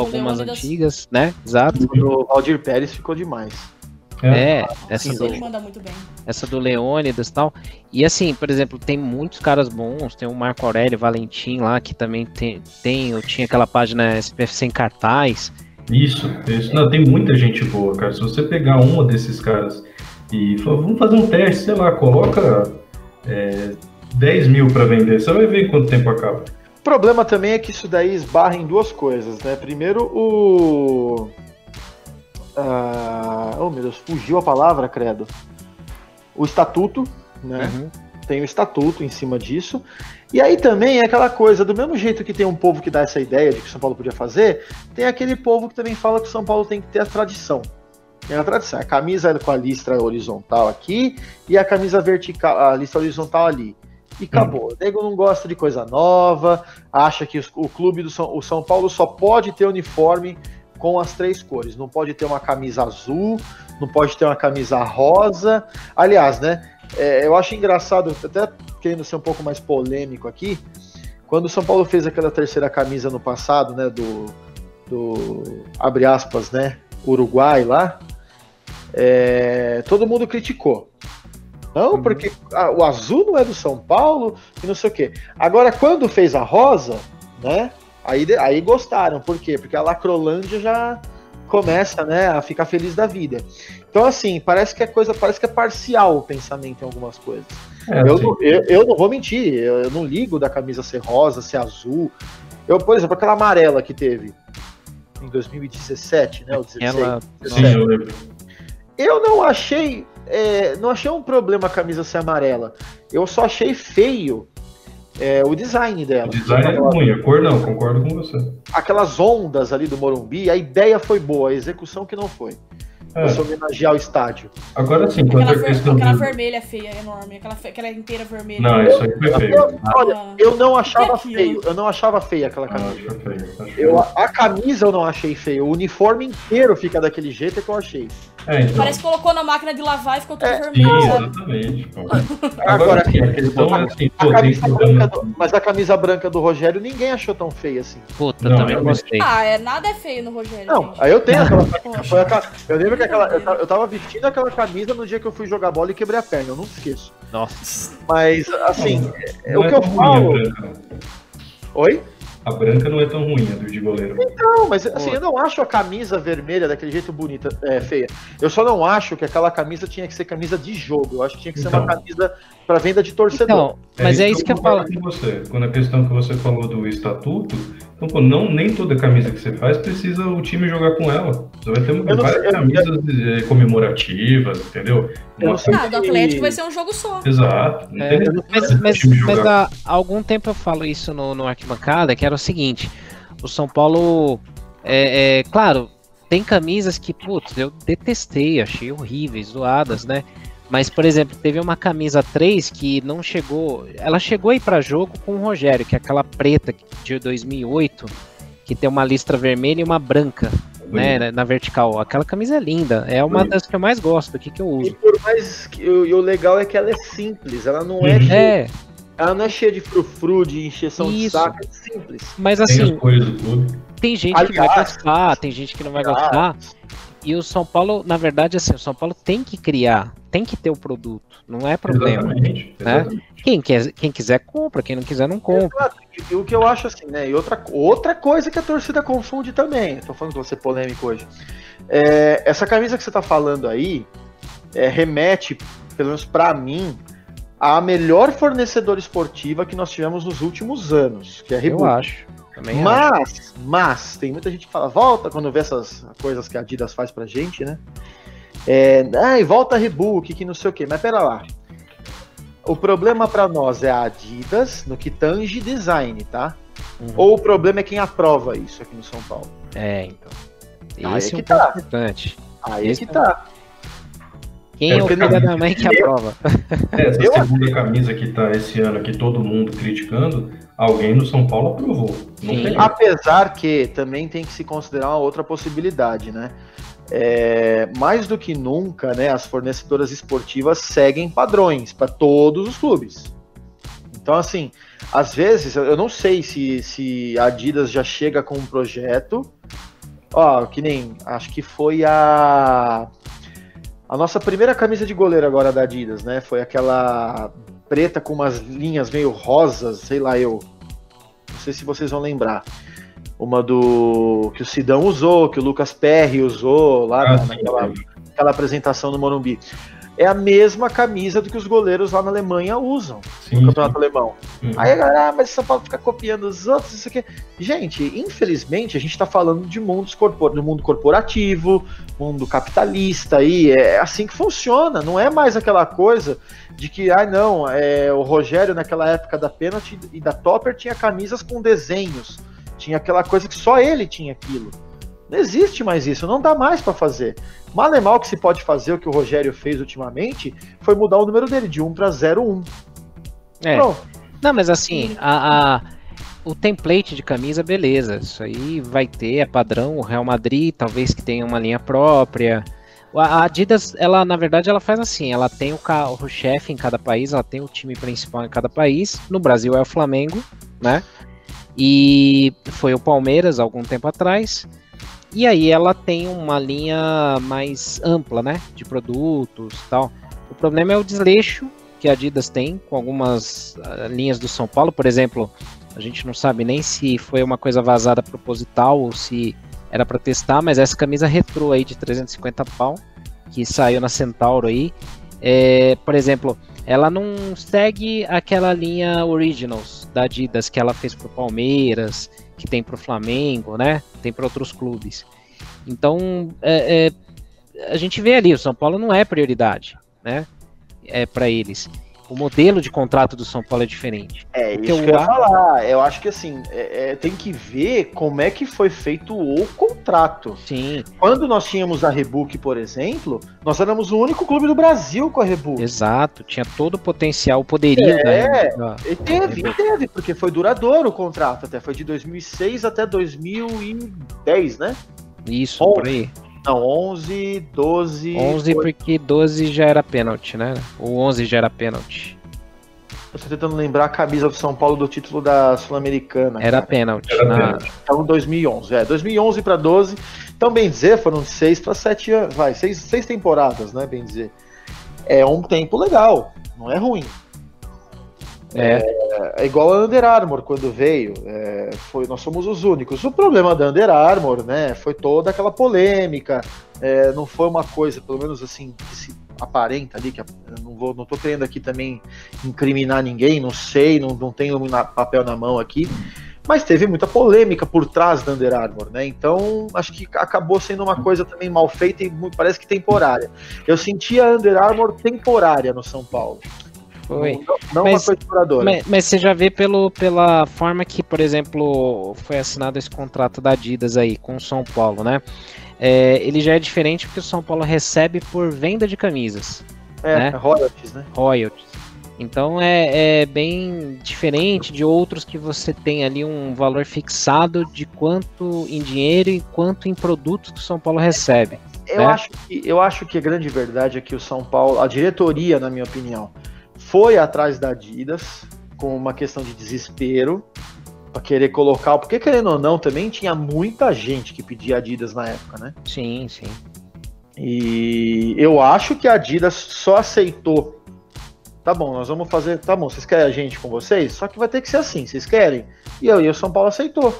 algumas antigas, né? Exato. O Valdir Pérez ficou demais. É. É, essa Sim, do, Ele manda muito bem. essa do Leônidas e tal. E assim, por exemplo, tem muitos caras bons. Tem o Marco Aurélio Valentim lá, que também tem. tem eu tinha aquela página SPFC em cartaz. Isso, isso. Não, tem muita gente boa, cara. Se você pegar uma desses caras e falar, vamos fazer um teste, sei lá, coloca é, 10 mil para vender, você vai ver quanto tempo acaba. O problema também é que isso daí esbarra em duas coisas, né? Primeiro, o. Ah, oh meu Deus, fugiu a palavra, credo. O estatuto, né? Uhum. Tem o estatuto em cima disso. E aí também é aquela coisa, do mesmo jeito que tem um povo que dá essa ideia de que o São Paulo podia fazer, tem aquele povo que também fala que o São Paulo tem que ter a tradição. Tem a tradição, a camisa com a listra horizontal aqui e a camisa vertical, a listra horizontal ali. E acabou. O nego não gosta de coisa nova, acha que o clube do São, o São Paulo só pode ter uniforme com as três cores. Não pode ter uma camisa azul, não pode ter uma camisa rosa. Aliás, né? é, eu acho engraçado, até querendo ser um pouco mais polêmico aqui, quando o São Paulo fez aquela terceira camisa no passado, né? Do, do abre aspas, né? Uruguai lá, é, todo mundo criticou. Não, Uhum. porque ah, o azul não é do São Paulo e não sei o quê. Agora, quando fez a rosa, né? Aí, aí gostaram. Por quê? Porque a Lacrolândia já começa, né, a ficar feliz da vida. Então, assim, parece que é coisa, parece que é parcial o pensamento em algumas coisas. É, Eu, não, eu, eu não vou mentir, eu, eu não ligo da camisa ser rosa, ser azul. Eu, por exemplo, aquela amarela que teve em 2017, né? O 16, Ela. sim, 17. eu lembro. Eu não achei. é, não achei um problema a camisa ser amarela. Eu só achei feio é, o design dela. O design é ruim, a cor não, concordo com você. Aquelas ondas ali do Morumbi, a ideia foi boa, a execução que não foi. É, Você homenagear o estádio. agora sim, Aquela, ver- aquela do... vermelha feia, enorme. Aquela, fe- aquela inteira vermelha. Não, isso aí foi feio. Eu, olha, Ah. eu não achava aquilo? feio. Eu não achava feia aquela Ah, camisa. acho feio. Acho Eu, a camisa eu não achei feio. O uniforme inteiro fica daquele jeito é que eu achei. É, então. Parece que colocou na máquina de lavar e ficou tudo É, Sim, vermelho, sabe? exatamente. Agora, Agora sim, a questão é assim, A camisa branca do- mas a camisa branca do Rogério ninguém achou tão feia assim. Puta, Não, também gostei. Ah, é, nada é feio no Rogério, Não, gente. aí eu tenho aquela. Aquela- eu lembro que aquela. Eu tava, eu tava vestindo aquela camisa no dia que eu fui jogar bola e quebrei a perna, eu nunca esqueço. Nossa. Mas, assim, é, Não o é que eu tão ruim falo. Branca, Oi? A branca não é tão ruim, a do de goleiro. Não, mas assim, Pô. eu não acho a camisa vermelha daquele jeito bonita, é, feia. Eu só não acho que aquela camisa tinha que ser camisa de jogo. Eu acho que tinha que ser uma Então. camisa para venda de torcedor. Então, mas é isso que eu falo. concordo com você. Quando a questão que você falou do estatuto, então, pô, não, nem toda camisa que você faz precisa o time jogar com ela. Você vai ter Eu não várias sei, eu- camisas eh, comemorativas, entendeu? Eu não Uma- Ah, do Atlético vai ser um jogo só. Exato. É, mas, mas, mas há algum tempo eu falo isso no, no arquibancada, que era o seguinte, o São Paulo, é, é, claro, tem camisas que, putz, eu detestei, achei horríveis, zoadas, né? Mas, por exemplo, teve uma camisa 3 que não chegou, ela chegou aí pra jogo com o Rogério, que é aquela preta de 2008, que tem uma listra vermelha e uma branca, né, na- vertical. Aquela camisa é linda, é uma Bonito. das que eu mais gosto, aqui que eu E uso. por mais que. E o, e o legal é que ela é simples, ela não é. Uhum. É, Ela não é cheia de frufru, de encheção de Isso. saco, é simples. Mas Tem assim, clube. tem gente que vai Aliás, gostar, tem gente que não vai aliás, gostar. E o São Paulo, na verdade, assim, o São Paulo tem que criar, tem que ter o produto, não é problema. Exatamente. né? exatamente. Quem, quer, quem quiser compra, quem não quiser não compra. Exato. E o que eu acho assim, né? E outra, outra coisa que a torcida confunde também, tô falando com você polêmico hoje. É, essa camisa que você tá falando aí é, remete, pelo menos pra mim, à melhor fornecedora esportiva que nós tivemos nos últimos anos, que é a Eu Reebok. acho. Também acho. Mas, mas, tem muita gente que fala, volta quando vê essas coisas que a Adidas faz pra gente, né? É, ai, volta a Reebok, que não sei o quê. Mas pera lá. O problema pra nós é a Adidas no que tange design, tá? Uhum. Ou o problema é quem aprova isso aqui no São Paulo? É, então. Aí Esse que é um tá. importante. Aí é Esse que tá. Quem É é, o não- da mãe que aprova? É, essa segunda camisa que tá esse ano aqui, todo mundo criticando, alguém no São Paulo aprovou. Apesar que também tem que se considerar uma outra possibilidade, né? É, mais do que nunca, né, as fornecedoras esportivas seguem padrões para todos os clubes. Então, assim, às vezes, eu- eu não sei se, se a Adidas já chega com um projeto. Ó, que nem, acho que foi a. A nossa primeira camisa de goleiro agora da Adidas, né? Foi aquela preta com umas linhas meio rosas, sei lá eu. Não sei se vocês vão lembrar. Uma do. que o Sidão usou, que o Lucas Perry usou lá Ah, na- naquela, naquela apresentação no Morumbi. É a mesma camisa do que os goleiros lá na Alemanha usam, Sim, no sim. campeonato alemão. Uhum. Aí a galera, ah, mas São Paulo fica copiando os outros, isso aqui. Gente, infelizmente, a gente está falando de mundos corpor... do mundo corporativo, mundo capitalista aí, é assim que funciona, não é mais aquela coisa de que, ah, não, é, o Rogério naquela época da pênalti e da Topper tinha camisas com desenhos, tinha aquela coisa que só ele tinha aquilo. Não existe mais isso, não dá mais para fazer. Mal é mal que se pode fazer o que o Rogério fez ultimamente foi mudar o número dele de 1 para 01. É. Pronto. Não, mas assim, a, a- o template de camisa, beleza. Isso aí vai ter, é padrão. O Real Madrid, talvez que tenha uma linha própria. A Adidas, ela, na verdade, ela faz assim: ela tem o carro-chefe em cada país, ela tem o time principal em cada país. No Brasil é o Flamengo, né? E foi o Palmeiras algum tempo atrás. E aí ela tem uma linha mais ampla, né? De produtos e tal. O problema é o desleixo que a Adidas tem com algumas ah, linhas do São Paulo, por exemplo, a gente não sabe nem se foi uma coisa vazada proposital ou se era para testar, mas essa camisa retrô aí de 350 pau que saiu na Centauro aí, é, por exemplo, ela não segue aquela linha Originals da Adidas que ela fez pro Palmeiras, que tem pro Flamengo, né? Tem para outros clubes. Então, é, é, a gente vê ali, o São Paulo não é prioridade, né? É para eles. O modelo de contrato do São Paulo é diferente. É Porque isso o que eu ia falar. Eu acho que assim, é- é, tem que ver como é que foi feito o contrato. Sim, Quando nós tínhamos a Rebook, por exemplo, nós éramos o único clube do Brasil com a Rebook. exato. Tinha todo o potencial, o poderio É. da, E teve, e teve, porque foi duradouro o contrato até. Foi de 2006 até 2010, né? Isso, Bom, por aí. Não, 11, 12. 11 foi- porque 12 já era pênalti, né? O 11 já era pênalti. Eu tô tentando lembrar a camisa do São Paulo do título da Sul-Americana. Era cara. pênalti. Era na- pênalti. Então 2011, é, 2011 para 12. Então, bem dizer, foram seis para sete anos, vai, seis, seis temporadas, né, bem dizer. É um tempo legal, não é ruim. É, É igual a Under Armour quando veio, é, foi, nós somos os únicos. O problema da Under Armour, né, foi toda aquela polêmica, é, não foi uma coisa, pelo menos assim, que se aparenta ali, que não vou, não tô querendo aqui também incriminar ninguém, não sei, não, não tenho na- papel na mão aqui, mas teve muita polêmica por trás da Under Armour, né? Então acho que acabou sendo uma coisa também mal feita e parece que temporária. Eu senti a Under Armour temporária no São Paulo. Foi. Não, não Mas- uma coisa. Mas, mas você já vê pelo, pela forma que, por exemplo, foi assinado esse contrato da Adidas aí com o São Paulo, né? É, ele já é diferente porque o São Paulo recebe por venda de camisas, É, né? royalties, né? royalties. Então é, é bem diferente de outros que você tem ali um valor fixado de quanto em dinheiro e quanto em produtos que o São Paulo recebe. Eu, né? acho que, eu acho que a grande verdade é que o São Paulo, a diretoria, na minha opinião, foi atrás da Adidas, com uma questão de desespero para querer colocar, porque querendo ou não, também tinha muita gente que pedia Adidas na época, né? Sim, sim. E eu acho que a Adidas só aceitou. Tá bom, nós vamos fazer. Tá bom, vocês querem a gente com vocês? Só que vai ter que ser assim, vocês querem? E eu e o São Paulo aceitou.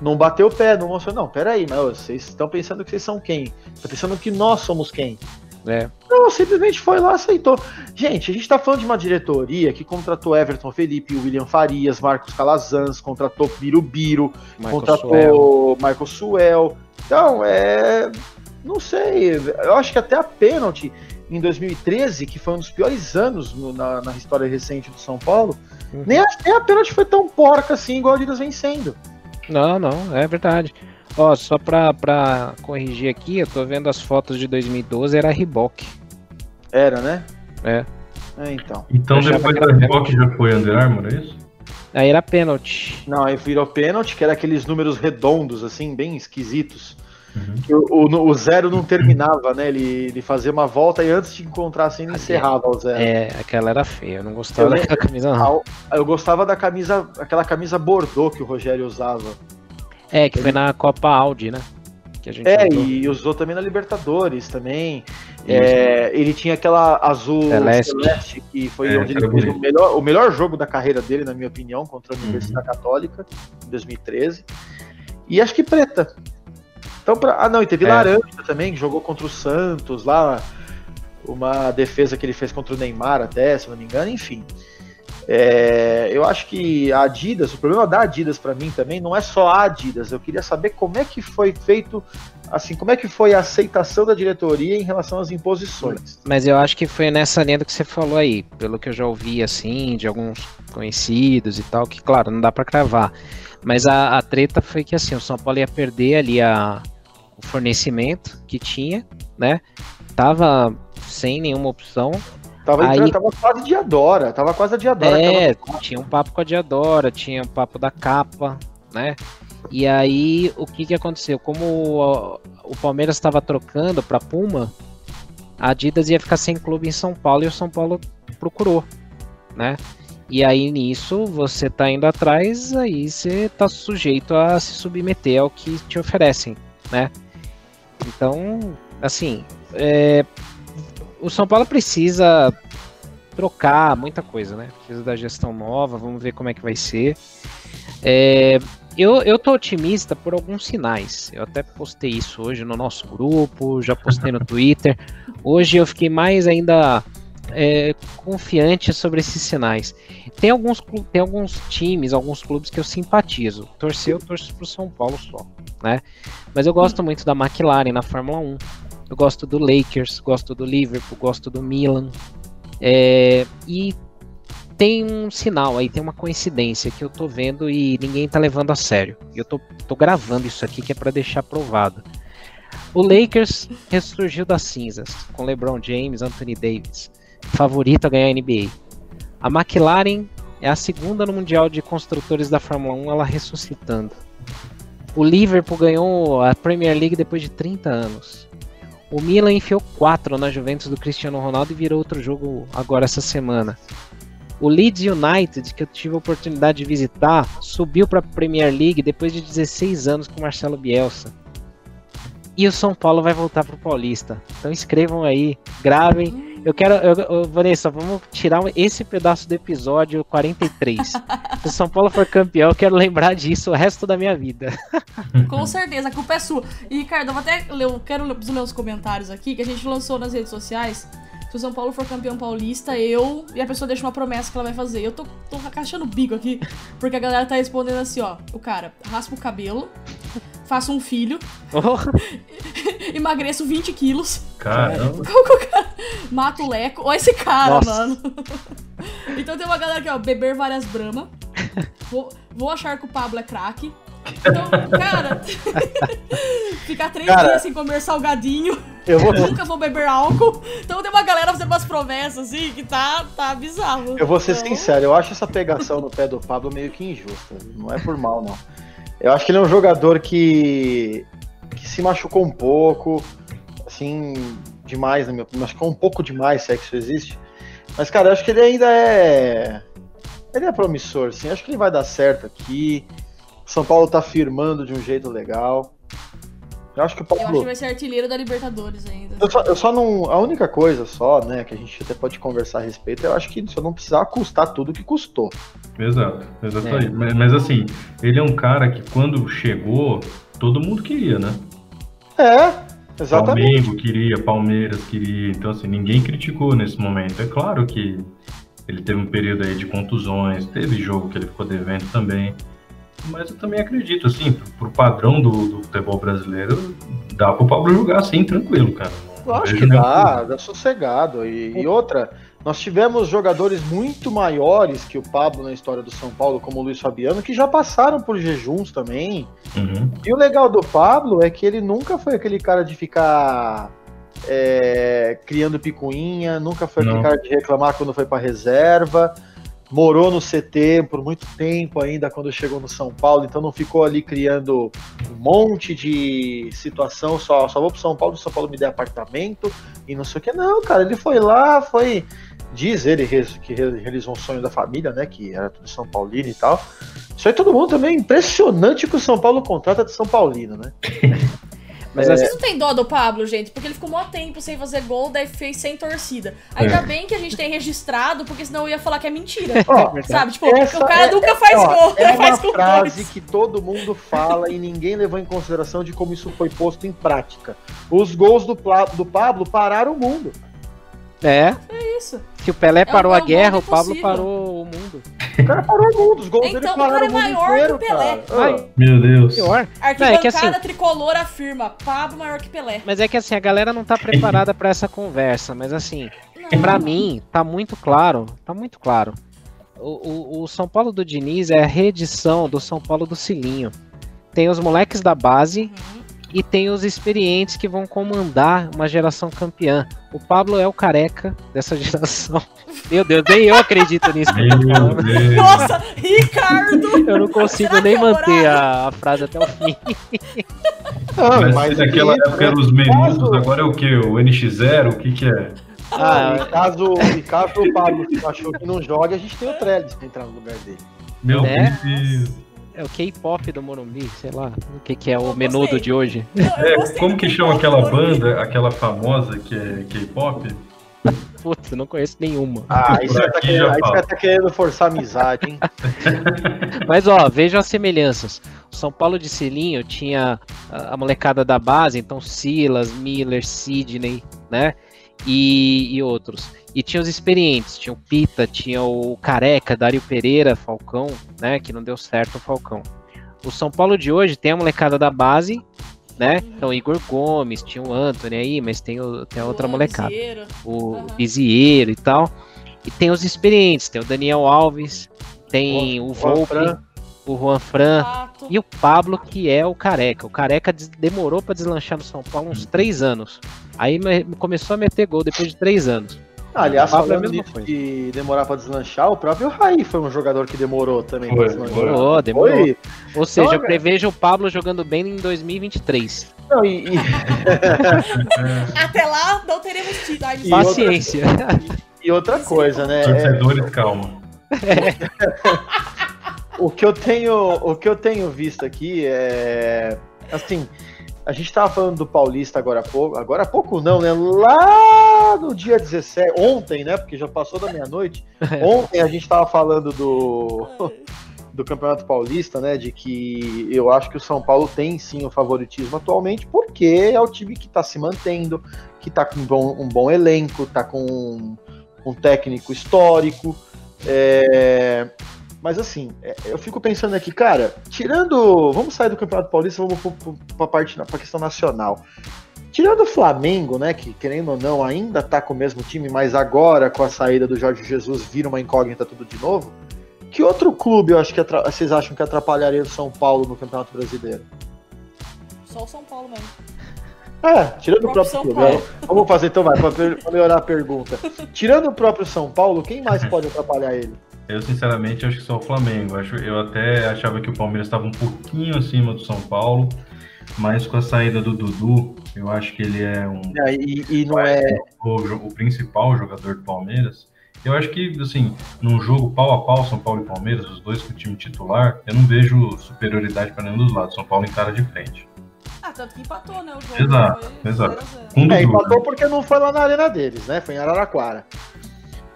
Não bateu o pé, não mostrou, não, peraí, mas vocês estão pensando que vocês são quem? Estão pensando que nós somos quem? É. Não, simplesmente foi lá, aceitou. Gente, a gente tá falando de uma diretoria que contratou Everton Felipe, William Farias, Marcos Calazans, contratou Birubiru, Michael contratou Suel. Michael Suel. Então, é. Não sei. Eu acho que até a pênalti em 2013, que foi um dos piores anos no- na, na história recente do São Paulo, Uhum. nem, a, nem a pênalti foi tão porca assim, igual a Adidas vem sendo. Não, não, é verdade. Ó, só pra, pra corrigir aqui, eu tô vendo as fotos de 2012, era Reebok. Era, né? É. É, então. Então Eu depois da Reebok já foi Under Armour, é isso? Aí era pênalti. Não, aí virou pênalti, que era aqueles números redondos, assim, bem esquisitos. Uhum. Que o, o- o zero não terminava, né? Ele, ele fazia uma volta e antes de encontrar assim, ele encerrava o zero. É, aquela era feia, eu não gostava Eu lembro- daquela camisa não. Eu gostava da camisa, aquela camisa bordô que o Rogério usava. É, que foi na Copa Audi, né? Que a gente É, usou. e usou também na Libertadores também. É, ele tinha aquela azul Celeste. celeste, que foi É, onde ele fez o melhor, o melhor jogo da carreira dele, na minha opinião, contra a Uhum. Universidade Católica, em 2013. E acho que preta. Então, pra... Ah, não, e teve É. laranja também, que jogou contra o Santos lá. Uma defesa que ele fez contra o Neymar até, se não me engano, enfim. É, eu acho que a Adidas, o problema da Adidas para mim também não é só a Adidas. Eu queria saber como é que foi feito, assim, como é que foi a aceitação da diretoria em relação às imposições. Mas eu acho que foi nessa linha que você falou aí, pelo que eu já ouvi, assim, de alguns conhecidos e tal, que, claro, não dá pra cravar. Mas a, a treta foi que, assim, o São Paulo ia perder ali a, o fornecimento que tinha, né? Tava sem nenhuma opção. Tava, Aí- entrando, tava quase de Adora, tava quase a Diadora. É, tinha um papo com a Diadora, tinha um papo da capa, né? E aí, o que que aconteceu? Como o, o Palmeiras estava trocando para Puma, a Adidas ia ficar sem clube em São Paulo e o São Paulo procurou, né? E aí nisso você tá indo atrás, aí você tá sujeito a se submeter ao que te oferecem, né? Então, assim, é, o São Paulo precisa trocar muita coisa, né? Precisa da gestão nova, vamos ver como é que vai ser. É, eu, eu tô otimista por alguns sinais. Eu até postei isso hoje no nosso grupo, já postei no Twitter. Hoje eu fiquei mais ainda é, confiante sobre esses sinais. Tem alguns, tem alguns times, alguns clubes que eu simpatizo. Torcer, eu torço pro São Paulo só, né? Mas eu gosto muito da McLaren na Fórmula 1. Eu gosto do Lakers, gosto do Liverpool, gosto do Milan. É, e tem um sinal aí, tem uma coincidência que eu tô vendo e ninguém tá levando a sério. Eu tô, tô gravando isso aqui que é para deixar provado. O Lakers ressurgiu das cinzas com LeBron James, Anthony Davis, favorito a ganhar a NBA. A McLaren é a segunda no Mundial de Construtores da Fórmula 1, ela ressuscitando. O Liverpool ganhou a Premier League depois de 30 anos. O Milan enfiou 4 na Juventus do Cristiano Ronaldo e virou outro jogo agora essa semana. O Leeds United, que eu tive a oportunidade de visitar, subiu para a Premier League depois de 16 anos com Marcelo Bielsa. E o São Paulo vai voltar para o Paulista. Então escrevam aí, gravem. Eu quero, eu, eu- Vanessa, vamos tirar esse pedaço do episódio 43. Se o São Paulo for campeão, eu quero lembrar disso o resto da minha vida. Com certeza, a culpa é sua. E, Ricardo, eu vou até ler, eu quero ler os comentários aqui, que a gente lançou nas redes sociais. Se o São Paulo for campeão paulista, eu. E a pessoa deixa uma promessa que ela vai fazer. Eu tô, tô rachando o bico aqui, porque a galera tá respondendo assim, ó. O cara, raspa o cabelo, faça um filho, emagreço 20 quilos, Caramba. mata o leco. Ó, esse cara, Nossa. mano. então tem uma galera aqui, ó, beber várias brama. Vou, vou achar que o Pablo é craque. Então, cara, ficar três Cara. dias sem comer salgadinho, Eu vou, nunca vou beber álcool. Então tem uma galera fazendo umas promessas assim que tá, tá bizarro. eu vou ser Então, sincero, eu acho essa pegação no pé do Pablo meio que injusta. Não é por mal, não. Eu acho que ele é um jogador que, que se machucou um pouco, assim, demais, na minha opinião. Machucou um pouco demais, se é que isso existe. Mas, cara, eu acho que ele ainda é. Ele é promissor, sim. Acho que ele vai dar certo aqui. O São Paulo tá firmando de um jeito legal. Eu acho que o Eu acho que vai ser artilheiro da Libertadores ainda. Eu só, eu só não. A única coisa só, né, que a gente até pode conversar a respeito, eu acho que eu não precisar custar tudo que custou. Exato, exato É. Mas, mas, assim, ele é um cara que quando chegou, todo mundo queria, né? É, exatamente. Flamengo queria, Palmeiras queria, então assim, ninguém criticou nesse momento. É claro que ele teve um período aí de contusões, teve jogo que ele ficou devendo também. Mas eu também acredito, assim, pro, pro padrão do, do futebol brasileiro, dá pro Pablo jogar assim, tranquilo, cara. Vejo que dá, dá sossegado. E, e outra, nós tivemos jogadores muito maiores que o Pablo na história do São Paulo, como o Luiz Fabiano, que já passaram por jejuns também. Uhum. E o legal do Pablo é que ele nunca foi aquele cara de ficar é, criando picuinha, nunca foi aquele cara de reclamar quando foi pra reserva. Morou no CT por muito tempo ainda quando chegou no São Paulo, então não ficou ali criando um monte de situação, só, só vou pro São Paulo, o São Paulo me dê apartamento e não sei o que. Não, cara, ele foi lá, foi. Diz ele que re- realizou um sonho da família, né? Que era tudo São Paulino e tal. Isso aí todo mundo também é impressionante que o São Paulo contrata de São Paulino, né? Mas É. Vocês não tem dó do Pablo, gente? Porque ele ficou mó tempo sem fazer gol, daí fez sem torcida. Ainda É. bem que a gente tem registrado, porque senão eu ia falar que é mentira. Ó, Sabe? Tipo, o cara é- nunca faz ó, gol, É uma frase dois. que todo mundo fala e ninguém levou em consideração de como isso foi posto em prática. Os gols do, do Pablo pararam o mundo. é, É isso. que o Pelé um- parou é a guerra, o Pablo parou o mundo. O cara parou o mundo, os gols Então, dele o cara pararam é maior inteiro, que o Pelé. Vai. Ah, Meu Deus. Pior. Arquibancada Não, é que assim- tricolor afirma, Pablo maior que Pelé. Mas é que assim, a galera não tá preparada pra essa conversa, mas assim, Não. pra mim, tá muito claro, tá muito claro. O, o- o São Paulo do Diniz é a reedição do São Paulo do Cilinho. Tem os moleques da base Uhum. e tem os experientes que vão comandar uma geração campeã. O Pablo é o careca dessa geração. Meu Deus, nem eu acredito nisso. Deus. Nossa, Ricardo! Eu não consigo Será nem é manter a, a frase até o fim. Não, Mas, naquela isso, época eram os menudos, agora é o que? O NX0? O que que é? Ah, caso, e caso o Pablo achou que não joga, a gente tem o Trellis pra entrar no lugar dele. Meu Né? Deus. É o K-pop do Morumbi, sei lá. O que, que é o menudo de hoje? É, como que chama aquela banda, aquela famosa que é K-pop? Putz, eu não conheço nenhuma. Ah, aí Por você tá querendo, aí você tá querendo forçar a amizade, hein? Mas ó, vejam as semelhanças. O São Paulo de Cilinho tinha a a molecada da base, então Silas, Miller, Sidney, né? E, e outros. E tinha os experientes, tinha o Pita, tinha o Careca, Dário Pereira, Falcão, né? Que não deu certo o Falcão. O São Paulo de hoje tem a molecada da base, né? Então Igor Gomes, tinha o Anthony aí, mas tem, o, tem a outra Luan molecada Vizieiro. o Aham. Bizieiro e tal. E tem os experientes, tem o Daniel Alves, tem o, Juan Volpe, Fran. o Juan Fran Pato. e o Pablo, que é o Careca. O Careca demorou pra deslanchar no São Paulo uns três anos. Aí me- começou a meter gol depois de três anos. Ah, aliás, O Pablo é falando coisa. de demorar pra deslanchar, o próprio Raí foi um jogador que demorou também Foi, pra deslanchar. Demorou, demorou. Foi. Ou seja, eu Joga. prevejo o Pablo jogando bem em 2023. Não, e, e- Até lá não teremos tido. Ai, E Paciência. e outra coisa, né? é, Torcedores, calma. o que eu tenho, o que eu tenho visto aqui é assim, a gente tava falando do Paulista agora há pouco, agora há pouco não, né? Lá no dia 17, ontem, né? Porque já passou da meia-noite. Ontem a gente tava falando do do Campeonato Paulista, né? De que eu acho que o São Paulo tem sim o favoritismo atualmente, porque é o time que tá se mantendo, que tá com um bom, um bom elenco, tá com um, um técnico histórico. é, Mas assim, é, eu fico pensando aqui, cara, tirando. Vamos sair do Campeonato Paulista, vamos pra parte pra questão nacional. Tirando o Flamengo, né, que querendo ou não ainda tá com o mesmo time, mas agora com a saída do Jorge Jesus vira uma incógnita tudo de novo. Que outro clube eu acho que vocês acham que atrapalharia o São Paulo no Campeonato Brasileiro? Só o São Paulo mesmo. É, tirando o O próprio próprio São clube. Paulo. né? Vamos fazer então, vai, pra melhorar a pergunta. Tirando o próprio São Paulo, quem mais pode atrapalhar ele? Eu, sinceramente, acho que só o Flamengo. Acho, eu até achava que o Palmeiras estava um pouquinho acima do São Paulo, mas com a saída do Dudu, eu acho que ele é um É, e, e não é. o, o principal jogador do Palmeiras. Eu acho que, assim, num jogo pau a pau, São Paulo e Palmeiras, os dois com o time titular, eu não vejo superioridade para nenhum dos lados. São Paulo encara de frente. Ah, tanto que empatou, né? O jogo Exato, foi exato. 0 a 0. Com É, Dudu, empatou né? porque não foi lá na arena deles, né? Foi em Araraquara.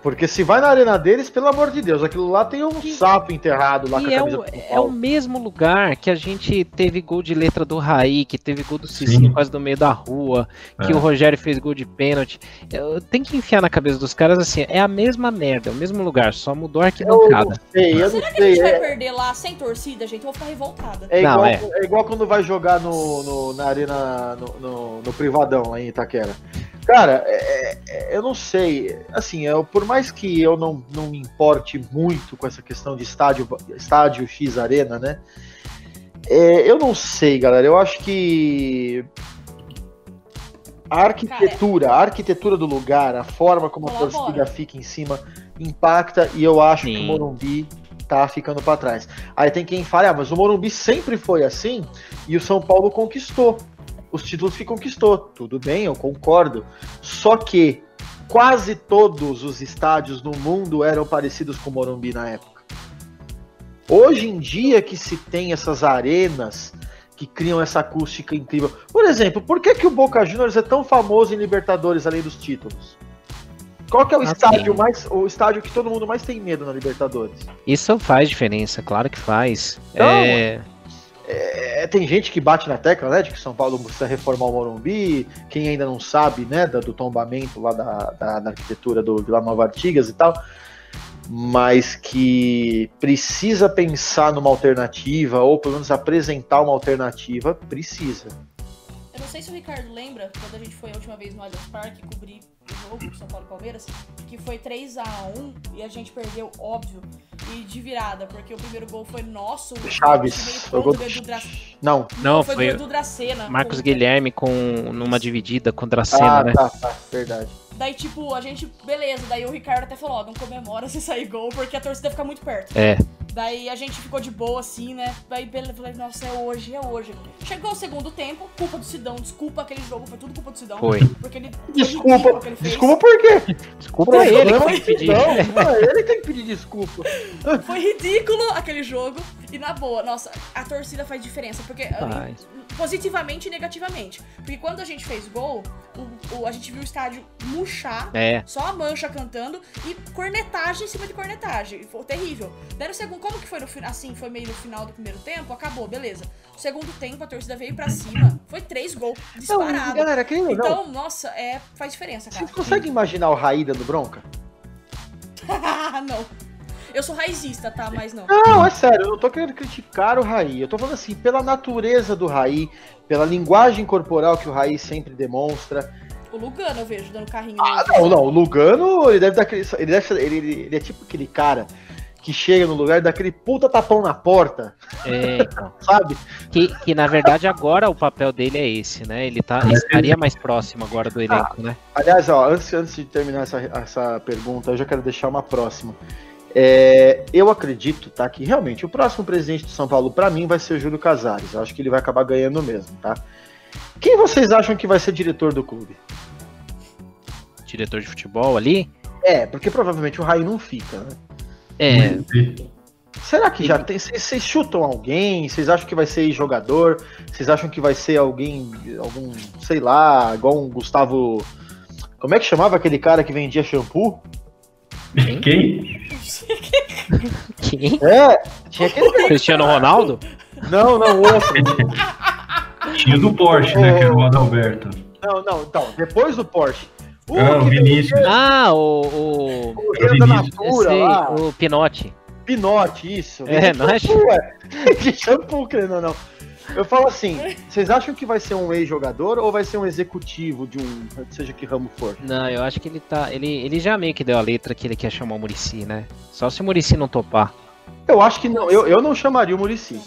Porque se vai na arena deles, pelo amor de Deus, aquilo lá tem um Que- sapo enterrado lá com a E é camisa o, do São é o mesmo lugar que a gente teve gol de letra do Raí, que teve gol do Cicinho quase no meio da rua, que É. o Rogério fez gol de pênalti. Eu- Tem que enfiar na cabeça dos caras assim, é a mesma merda, é o mesmo lugar, só mudou a Eu não arquibancada. sei, eu não Será que a gente sei. vai É, perder lá sem torcida, gente? Eu vou ficar revoltada. é Não, igual, é. é igual quando vai jogar no, no- na arena, no, no- no privadão lá em Itaquera. Cara, é- é- eu não sei. Assim, eu, por mais que eu não, não me importe muito com essa questão de estádio, estádio X Arena, né? É, eu não sei, galera. Eu acho que a arquitetura, a arquitetura do lugar, a forma como a torcida fica em cima, impacta e eu acho que Sim. o Morumbi tá ficando para trás. Aí tem quem fale, ah, mas o Morumbi sempre foi assim e o São Paulo conquistou os títulos que conquistou. Tudo bem, eu concordo. Só que quase todos os estádios no mundo eram parecidos com o Morumbi na época. Hoje em dia que se tem essas arenas que criam essa acústica incrível. Por exemplo, por que, que o Boca Juniors é tão famoso em Libertadores além dos títulos? Qual que é o Ah, estádio mais, o estádio que todo mundo mais tem medo na Libertadores? Isso faz diferença, claro que faz. Então, É, É, tem gente que bate na tecla, né, de que São Paulo precisa reformar o Morumbi, quem ainda não sabe, né, da- do tombamento lá da, da, da arquitetura do Vila Nova Artigas e tal, mas que precisa pensar numa alternativa, ou pelo menos apresentar uma alternativa, precisa. Eu não sei se o Ricardo lembra, quando a gente foi a última vez no Allianz Parque cobrir jogo do São Paulo e Palmeiras, que foi 3 a 1 e a gente perdeu, óbvio, e de virada, porque o primeiro gol foi nosso. o Chaves, foi gol do Dra- Não. Não, foi, foi do Dracena. Marcos Foi- Guilherme com numa dividida contra a cena, Ah, né? tá, tá, verdade. Daí, tipo, a gente, beleza, daí o Ricardo até falou, ó, não comemora se sair gol, porque a torcida fica muito perto. É, Daí a gente ficou de boa, assim, né? Daí beleza, falei, nossa, é hoje, é hoje. Chegou o segundo tempo, culpa do Sidão, desculpa aquele jogo, foi tudo culpa do Sidão. Foi. Porque ele. Desculpa, ele fez. desculpa por quê? desculpa ele tem que pedir. Não, não, ele tem que pedir desculpa. Foi ridículo aquele jogo. E na boa, nossa, a torcida faz diferença. Porque Faz. Positivamente e negativamente. Porque quando a gente fez gol, o, o- a gente viu o estádio murchar. É, Só a mancha cantando e cornetagem em cima de cornetagem. Foi terrível. Daí no segundo, como que foi no final? Assim, foi meio no final do primeiro tempo, acabou, beleza. No segundo tempo, a torcida veio pra cima. Foi três gols, Não, disparado. galera, quem não, Então, nossa, é, faz diferença, cara. Vocês conseguem imaginar o Raí dando bronca? não. Eu sou raizista, tá? Mas não. Não, é sério, eu não tô querendo criticar o Raí. Eu tô falando assim, pela natureza do Raí, pela linguagem corporal que o Raí sempre demonstra. O Lugano eu vejo dando carrinho. Ah, não, não, o Lugano, ele deve dar aquele. Ele, deve, ele, ele- ele é tipo aquele cara que chega no lugar e dá aquele puta tapão na porta, é, então. sabe? Que, que na verdade agora o papel dele é esse, né? Ele tá, estaria mais próximo agora do elenco, né? Aliás, ó, antes, antes de terminar essa, essa pergunta, eu já quero deixar uma próxima. É, eu acredito, tá, que realmente o próximo presidente de São Paulo, pra mim, vai ser o Júlio Casares. Eu acho que ele vai acabar ganhando mesmo, tá? Quem vocês acham que vai ser diretor do clube? Diretor de futebol ali. É, porque provavelmente o Raí não fica, né? É, Será que já tem? Vocês vocês chutam alguém? Vocês acham que vai ser jogador? Vocês acham que vai ser alguém, algum, sei lá, igual um Gustavo. Como é que chamava aquele cara que vendia shampoo? Quem? Quem? É, tinha aquele. Cristiano Ronaldo? Não, não, outro. Tinha do Porsche, né? Que era o Adalberto. Não, não, então, depois do Porsche. O Ah, o que Vinícius. Ah, o. o... o da Vinícius. Natura sei, lá, o Pinote. Pinote, isso. É, não é? é. De shampoo, querendo ou não. Eu falo assim, vocês acham que vai ser um ex-jogador ou vai ser um executivo de um, seja que ramo for? Não, eu acho que ele tá. Ele, ele já meio que deu a letra que ele quer chamar o Murici, né? Só se o Murici não topar. Eu acho que não, eu, eu não chamaria o Murici.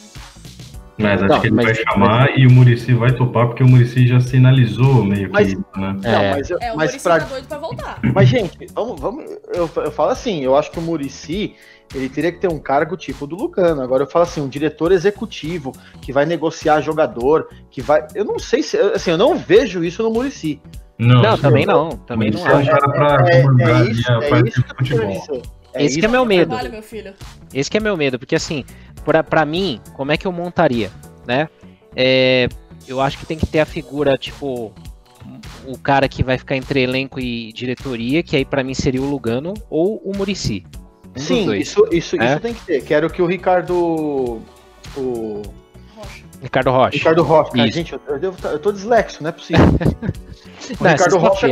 Mas acho Não, que ele mas- vai chamar e o Murici vai topar, porque o Murici já sinalizou meio que Mas- isso, né? Não, É. mas, eu- É, o mas Muricy pra, tá doido pra voltar. Mas, gente, vamos, vamos. Eu, eu falo assim, eu acho que o Murici ele teria que ter um cargo tipo do Lucano. Agora eu falo assim, um diretor executivo que vai negociar jogador, que vai. Eu não sei se. Assim, eu não vejo isso no Murici. Não, não também não. Também não é um acho. cara pra É, comandar é ali isso, é isso que eu tô. É Esse que é meu medo. trabalho, meu filho. Esse que é meu medo, porque assim, pra mim, como é que eu montaria, né? É, eu acho que tem que ter a figura, tipo, o cara que vai ficar entre elenco e diretoria, que aí pra mim seria o Lugano, ou o Murici. Um Sim, dois. isso, isso, É? isso tem que ter. Quero que o Ricardo. O Rocha. Ricardo Rocha. Ricardo Rocha. Cara, gente, eu, eu, devo tá- eu tô dislexo, não é possível. O Não, Ricardo Rocha.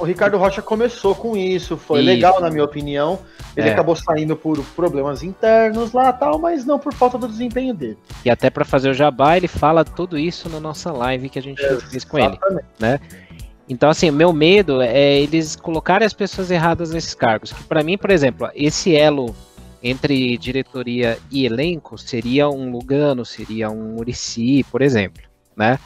O Ricardo Rocha começou com isso, foi Isso. legal na minha opinião. Ele É. acabou saindo por problemas internos lá tal, mas não por falta do desempenho dele. E até pra fazer o jabá, ele fala tudo isso na nossa live que a gente fez com ele. Exatamente. Então, assim, meu medo é eles colocarem as pessoas erradas nesses cargos. Que para mim, por exemplo, esse elo entre diretoria e elenco seria um Lugano, seria um Murici, por exemplo, né?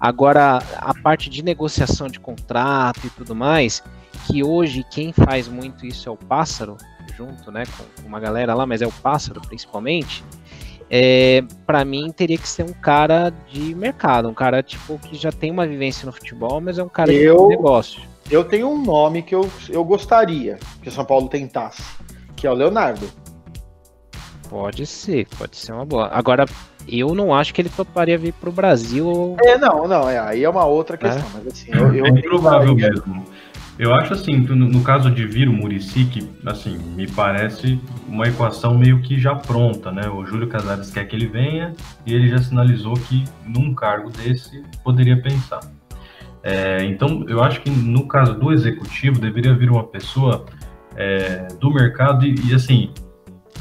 Agora, a parte de negociação de contrato e tudo mais, que hoje quem faz muito isso é o Pássaro, junto, né, com uma galera lá, mas é o Pássaro principalmente. É, para mim teria que ser um cara de mercado, um cara tipo que já tem uma vivência no futebol, mas é um cara Eu- de negócio. Eu tenho um nome que eu, eu gostaria que o São Paulo tentasse, que é o Leonardo. Pode ser, pode ser uma boa. Agora, eu não acho que ele toparia vir pro Brasil. ou- É, não, não, é, aí é uma outra questão, mas assim, eu, eu é improvável mesmo. Eu acho assim, que no, no caso de vir o Murici, que assim, me parece uma equação meio que já pronta, né? O Júlio Casares quer que ele venha e ele já sinalizou que num cargo desse poderia pensar. É, então, eu acho que no caso do executivo deveria vir uma pessoa é, do mercado e, e, assim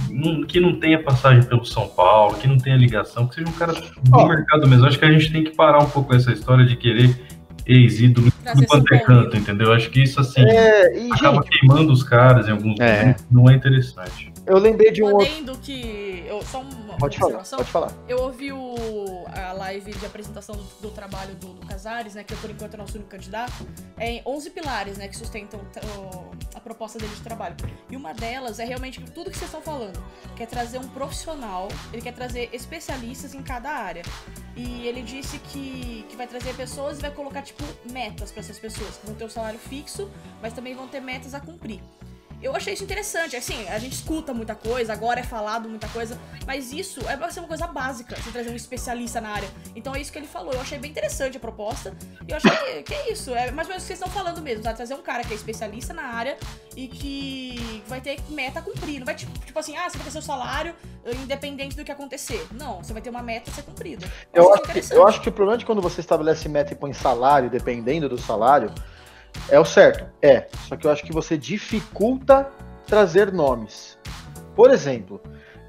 não- que não tenha passagem pelo São Paulo, que não tenha ligação, que seja um cara do Ó. mercado mesmo. Acho que a gente tem que parar um pouco essa história de querer ex-ídolo Trazer tudo quanto é São Paulo. canto, entendeu? Acho que isso, assim, É, e, acaba gente, queimando os caras em alguns É. momentos, não é interessante. Eu lembrei de um outro. Que. Eu, só uma Pode falar, pode falar. Eu ouvi o, a live de apresentação do, do trabalho do, do Casares, né? Que por enquanto é nosso único candidato. É em 11 pilares, né? Que sustentam o- a proposta dele de trabalho. E uma delas é realmente tudo que vocês estão falando. Quer trazer um profissional, ele quer trazer especialistas em cada área. E ele disse que, que vai trazer pessoas e vai colocar, tipo, metas para essas pessoas. Que vão ter um salário fixo, mas também vão ter metas a cumprir. Eu achei isso interessante. Assim, a gente escuta muita coisa, agora é falado muita coisa, mas isso é pra ser uma coisa básica, você trazer um especialista na área. Então é isso que ele falou. Eu achei bem interessante a proposta. E eu achei que, que é isso. É mais ou menos o que vocês estão falando mesmo, tá? Trazer um cara que é especialista na área e que vai ter meta a cumprir. Não vai tipo, tipo assim, ah, você vai ter seu salário eh, independente do que acontecer. Não, você vai ter uma meta a ser cumprida. Eu isso acho, que, eu acho que o problema de quando você estabelece meta e põe salário, dependendo do salário, é o certo. É. Só que eu acho que você dificulta trazer nomes. Por exemplo,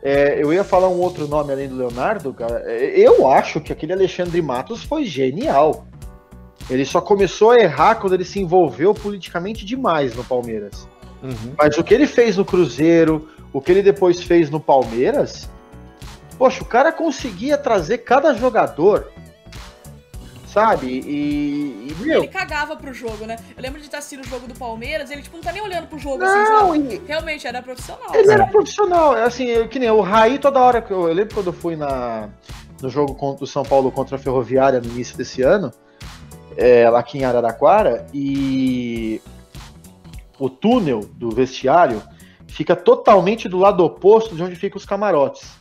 é, eu ia falar um outro nome além do Leonardo, cara. é, Eu acho que aquele Alexandre Matos foi genial. Ele só começou a errar quando ele se envolveu politicamente demais no Palmeiras. Uhum. Mas o que ele fez no Cruzeiro, o que ele depois fez no Palmeiras, poxa, o cara conseguia trazer cada jogador, sabe? E, e meu, Ele cagava pro jogo, né? Eu lembro de estar assistindo o jogo do Palmeiras, ele, tipo, não tá nem olhando pro jogo, assim, não, sabe? e Realmente, era profissional. ele era profissional, assim, eu- que nem o Raí toda hora, que eu, eu lembro quando eu fui na, no jogo contra o São Paulo contra a Ferroviária no início desse ano, é, lá aqui em Araraquara, e o túnel do vestiário fica totalmente do lado oposto de onde ficam os camarotes.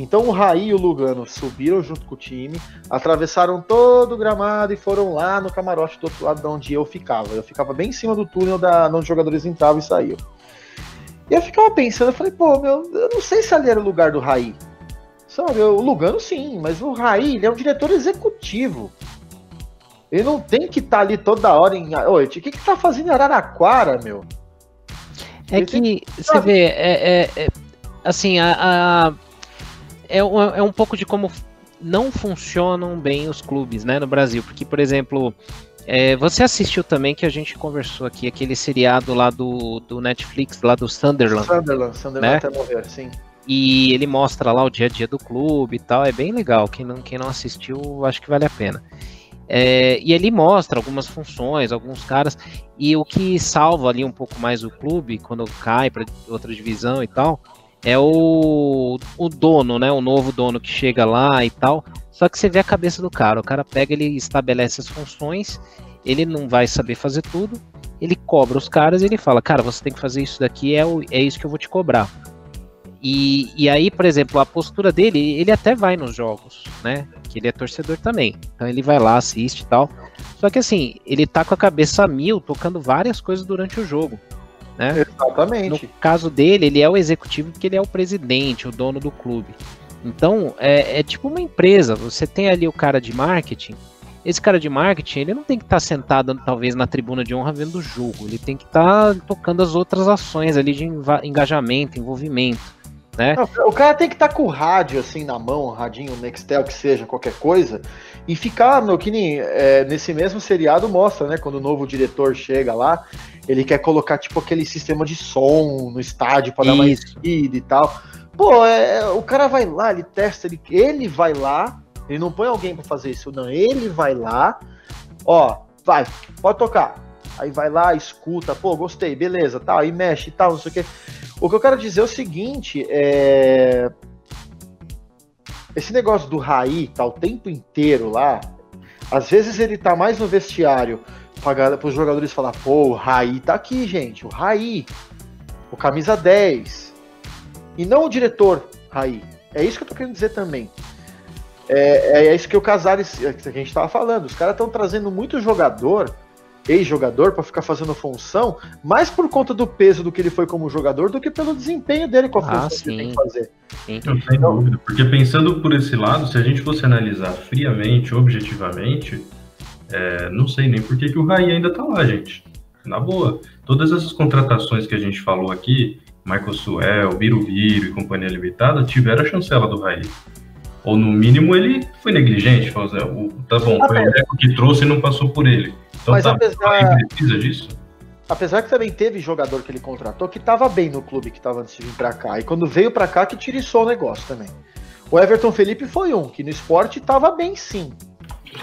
Então o Raí e o Lugano subiram junto com o time, atravessaram todo o gramado e foram lá no camarote do outro lado de onde eu ficava. Eu ficava bem em cima do túnel da, onde os jogadores entravam e saíam. E eu ficava pensando, eu falei, pô, meu, eu não sei se ali era o lugar do Raí. Sabe, o Lugano sim, mas o Raí, ele é um diretor executivo. Ele não tem que estar ali toda hora em. Oi, o que que tá fazendo em Araraquara, meu? É Ele que você vê, é, é- é- assim, a, a- é, um, é um pouco de como não funcionam bem os clubes, né, no Brasil. Porque, por exemplo, é, você assistiu também que a gente conversou aqui aquele seriado lá do, do Netflix, lá do Sunderland. Sunderland, Sunderland Né? até morrer, sim. E ele mostra lá o dia a dia do clube e tal, é bem legal. Quem não, quem não assistiu, acho que vale a pena. É, e ele mostra algumas funções, alguns caras, e o que salva ali um pouco mais o clube quando cai para outra divisão e tal, é o, o dono, né? O novo dono que chega lá e tal. Só que você vê a cabeça do cara, o cara pega, ele estabelece as funções ele não vai saber fazer tudo, ele cobra os caras e ele fala, cara, você tem que fazer isso daqui, é, o, é isso que eu vou te cobrar. E, e aí, por exemplo, a postura dele, ele até vai nos jogos, né? Que ele é torcedor também. Então ele vai lá, assiste e tal. Só que assim, ele tá com a cabeça a mil, tocando várias coisas durante o jogo. Né? Exatamente. No caso dele, ele é o executivo porque ele é o presidente, o dono do clube. Então, é, é tipo uma empresa. Você tem ali o cara de marketing. Esse cara de marketing, ele não tem que estar tá sentado, talvez, na tribuna de honra vendo o jogo. Ele tem que estar tá tocando as outras ações ali de engajamento, envolvimento né? o cara tem que estar tá com o rádio assim na mão, um radinho, Nextel, que seja, qualquer coisa, e ficar, no que nem é, nesse mesmo seriado mostra, né? Quando o novo diretor chega lá, ele quer colocar tipo aquele sistema de som no estádio para dar mais speed e tal. Pô, é, o cara vai lá, ele testa, ele, ele vai lá, ele não põe alguém para fazer isso, não. Ele vai lá, ó, vai, pode tocar. Aí vai lá, escuta, pô, gostei, beleza, tal, tá, aí mexe e tal, não sei o que. O que eu quero dizer é o seguinte, é... Esse negócio do Raí tá o tempo inteiro lá, às vezes ele tá mais no vestiário para os jogadores falar, pô, o Raí tá aqui, gente, o Raí, o camisa 10. E não o diretor Raí. É isso que eu tô querendo dizer também. É, é isso que o Casares, que a gente tava falando. Os caras estão trazendo muito jogador ex-jogador para ficar fazendo função, mais por conta do peso do que ele foi como jogador do que pelo desempenho dele com a função ah, que ele tem que fazer. Sim. Não, sem então, dúvida, porque pensando por esse lado, se a gente fosse analisar friamente, objetivamente, é, não sei nem por que, que o Raí ainda tá lá, gente. Na boa. Todas essas contratações que a gente falou aqui, Michael Suel, Birubiru e Companhia Limitada, tiveram a chancela do Raí. Ou no mínimo ele foi negligente, falou, o, tá bom, foi o que trouxe e não passou por ele. Então Mas tá, apesar... precisa disso? Apesar que também teve jogador que ele contratou que estava bem no clube que estava antes de vir para cá. E quando veio para cá que tiriçou o negócio também. O Everton Felipe foi um, que no esporte estava bem sim.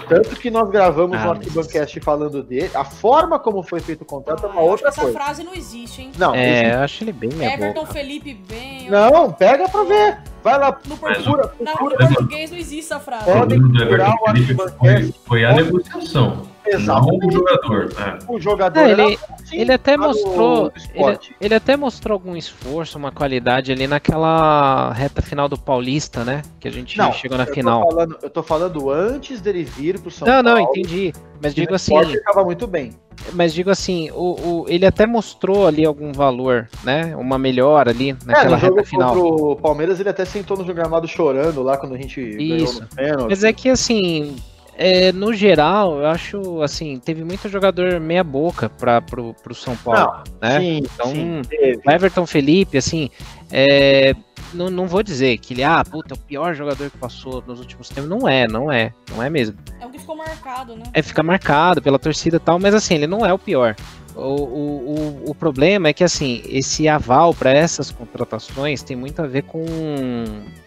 Tanto que nós gravamos ah, um Arquibancast mas... falando dele. A forma como foi feito o contrato é uma outra essa coisa. Essa frase não existe, hein? Não, é, existe. eu acho ele bem Everton boca. Felipe bem. Não, pega pra ver. Vai lá, no procura. procura. No português não existe essa frase. Podem procurar o Arquibancast. Foi a negociação. Exatamente. Não o jogador. É. O jogador é, ele, ele até mostrou. Ele, ele, até mostrou algum esforço, uma qualidade ali naquela reta final do Paulista, né? Que a gente não, chegou na eu final. Tô falando, eu tô falando antes dele vir pro São não, Paulo. Não, não, entendi. Mas digo assim. Ele tava muito bem. Mas digo assim, o, o, ele até mostrou ali algum valor, né? Uma melhora ali naquela é, reta final. O Palmeiras ele até sentou no gramado chorando lá quando a gente Isso. ganhou no Mas é que assim, é, no geral, eu acho assim, teve muito jogador meia boca para pro, pro São Paulo, não, né? Sim, então, sim, o Everton Felipe, assim, é, não, não vou dizer que ele, ah, puta, é o pior jogador que passou nos últimos tempos. Não é, não é, não é mesmo. É o que ficou marcado, né? É, fica marcado pela torcida e tal, mas assim, ele não é o pior. O, o, o, o problema é que, assim, esse aval para essas contratações tem muito a ver com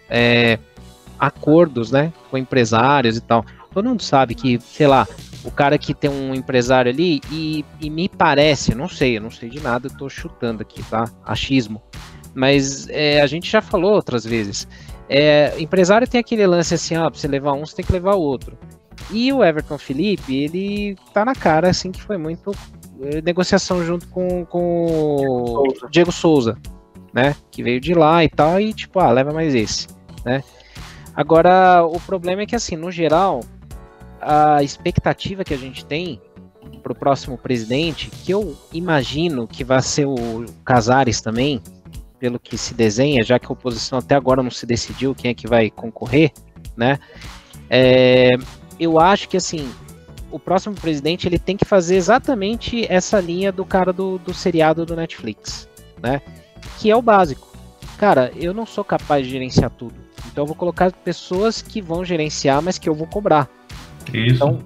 é, acordos, né, com empresários e tal. Todo mundo sabe que, sei lá, o cara que tem um empresário ali, e, e me parece, não sei, eu não sei de nada, eu tô chutando aqui, tá? Achismo. Mas é, a gente já falou outras vezes. É, empresário tem aquele lance assim, ó, pra você levar um, você tem que levar o outro. E o Everton Felipe, ele tá na cara, assim, que foi muito é, negociação junto com, com o Diego Souza, né? Que veio de lá e tal, e tipo, ah, leva mais esse, né? Agora, o problema é que, assim, no geral, a expectativa que a gente tem para o próximo presidente, que eu imagino que vai ser o Casares também, pelo que se desenha, já que a oposição até agora não se decidiu quem é que vai concorrer, né? É, eu acho que assim, o próximo presidente ele tem que fazer exatamente essa linha do cara do, do seriado do Netflix, né? Que é o básico. Cara, eu não sou capaz de gerenciar tudo. Então eu vou colocar pessoas que vão gerenciar, mas que eu vou cobrar. Isso. Então,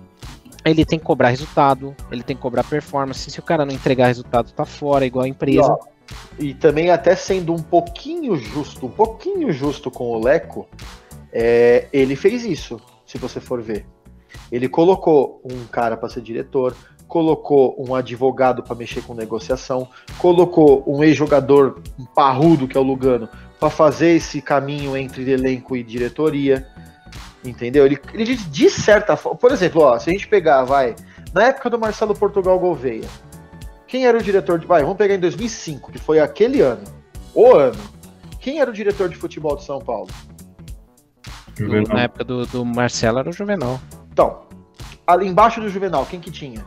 ele tem que cobrar resultado, ele tem que cobrar performance. Se o cara não entregar resultado, tá fora, igual a empresa. E, e também, até sendo um pouquinho justo, um pouquinho justo com o Leco, é, ele fez isso, se você for ver. Ele colocou um cara para ser diretor, colocou um advogado para mexer com negociação, colocou um ex-jogador parrudo, que é o Lugano, para fazer esse caminho entre elenco e diretoria. Entendeu? Ele, ele de certa forma, por exemplo, ó, se a gente pegar, vai, Na época do Marcelo Portugal Gouveia, quem era o diretor de. Vai, vamos pegar em 2005, que foi aquele ano. O ano. Quem era o diretor de futebol de São Paulo? Do, na época do, do, Marcelo era o Juvenal. Então, ali embaixo do Juvenal, quem que tinha?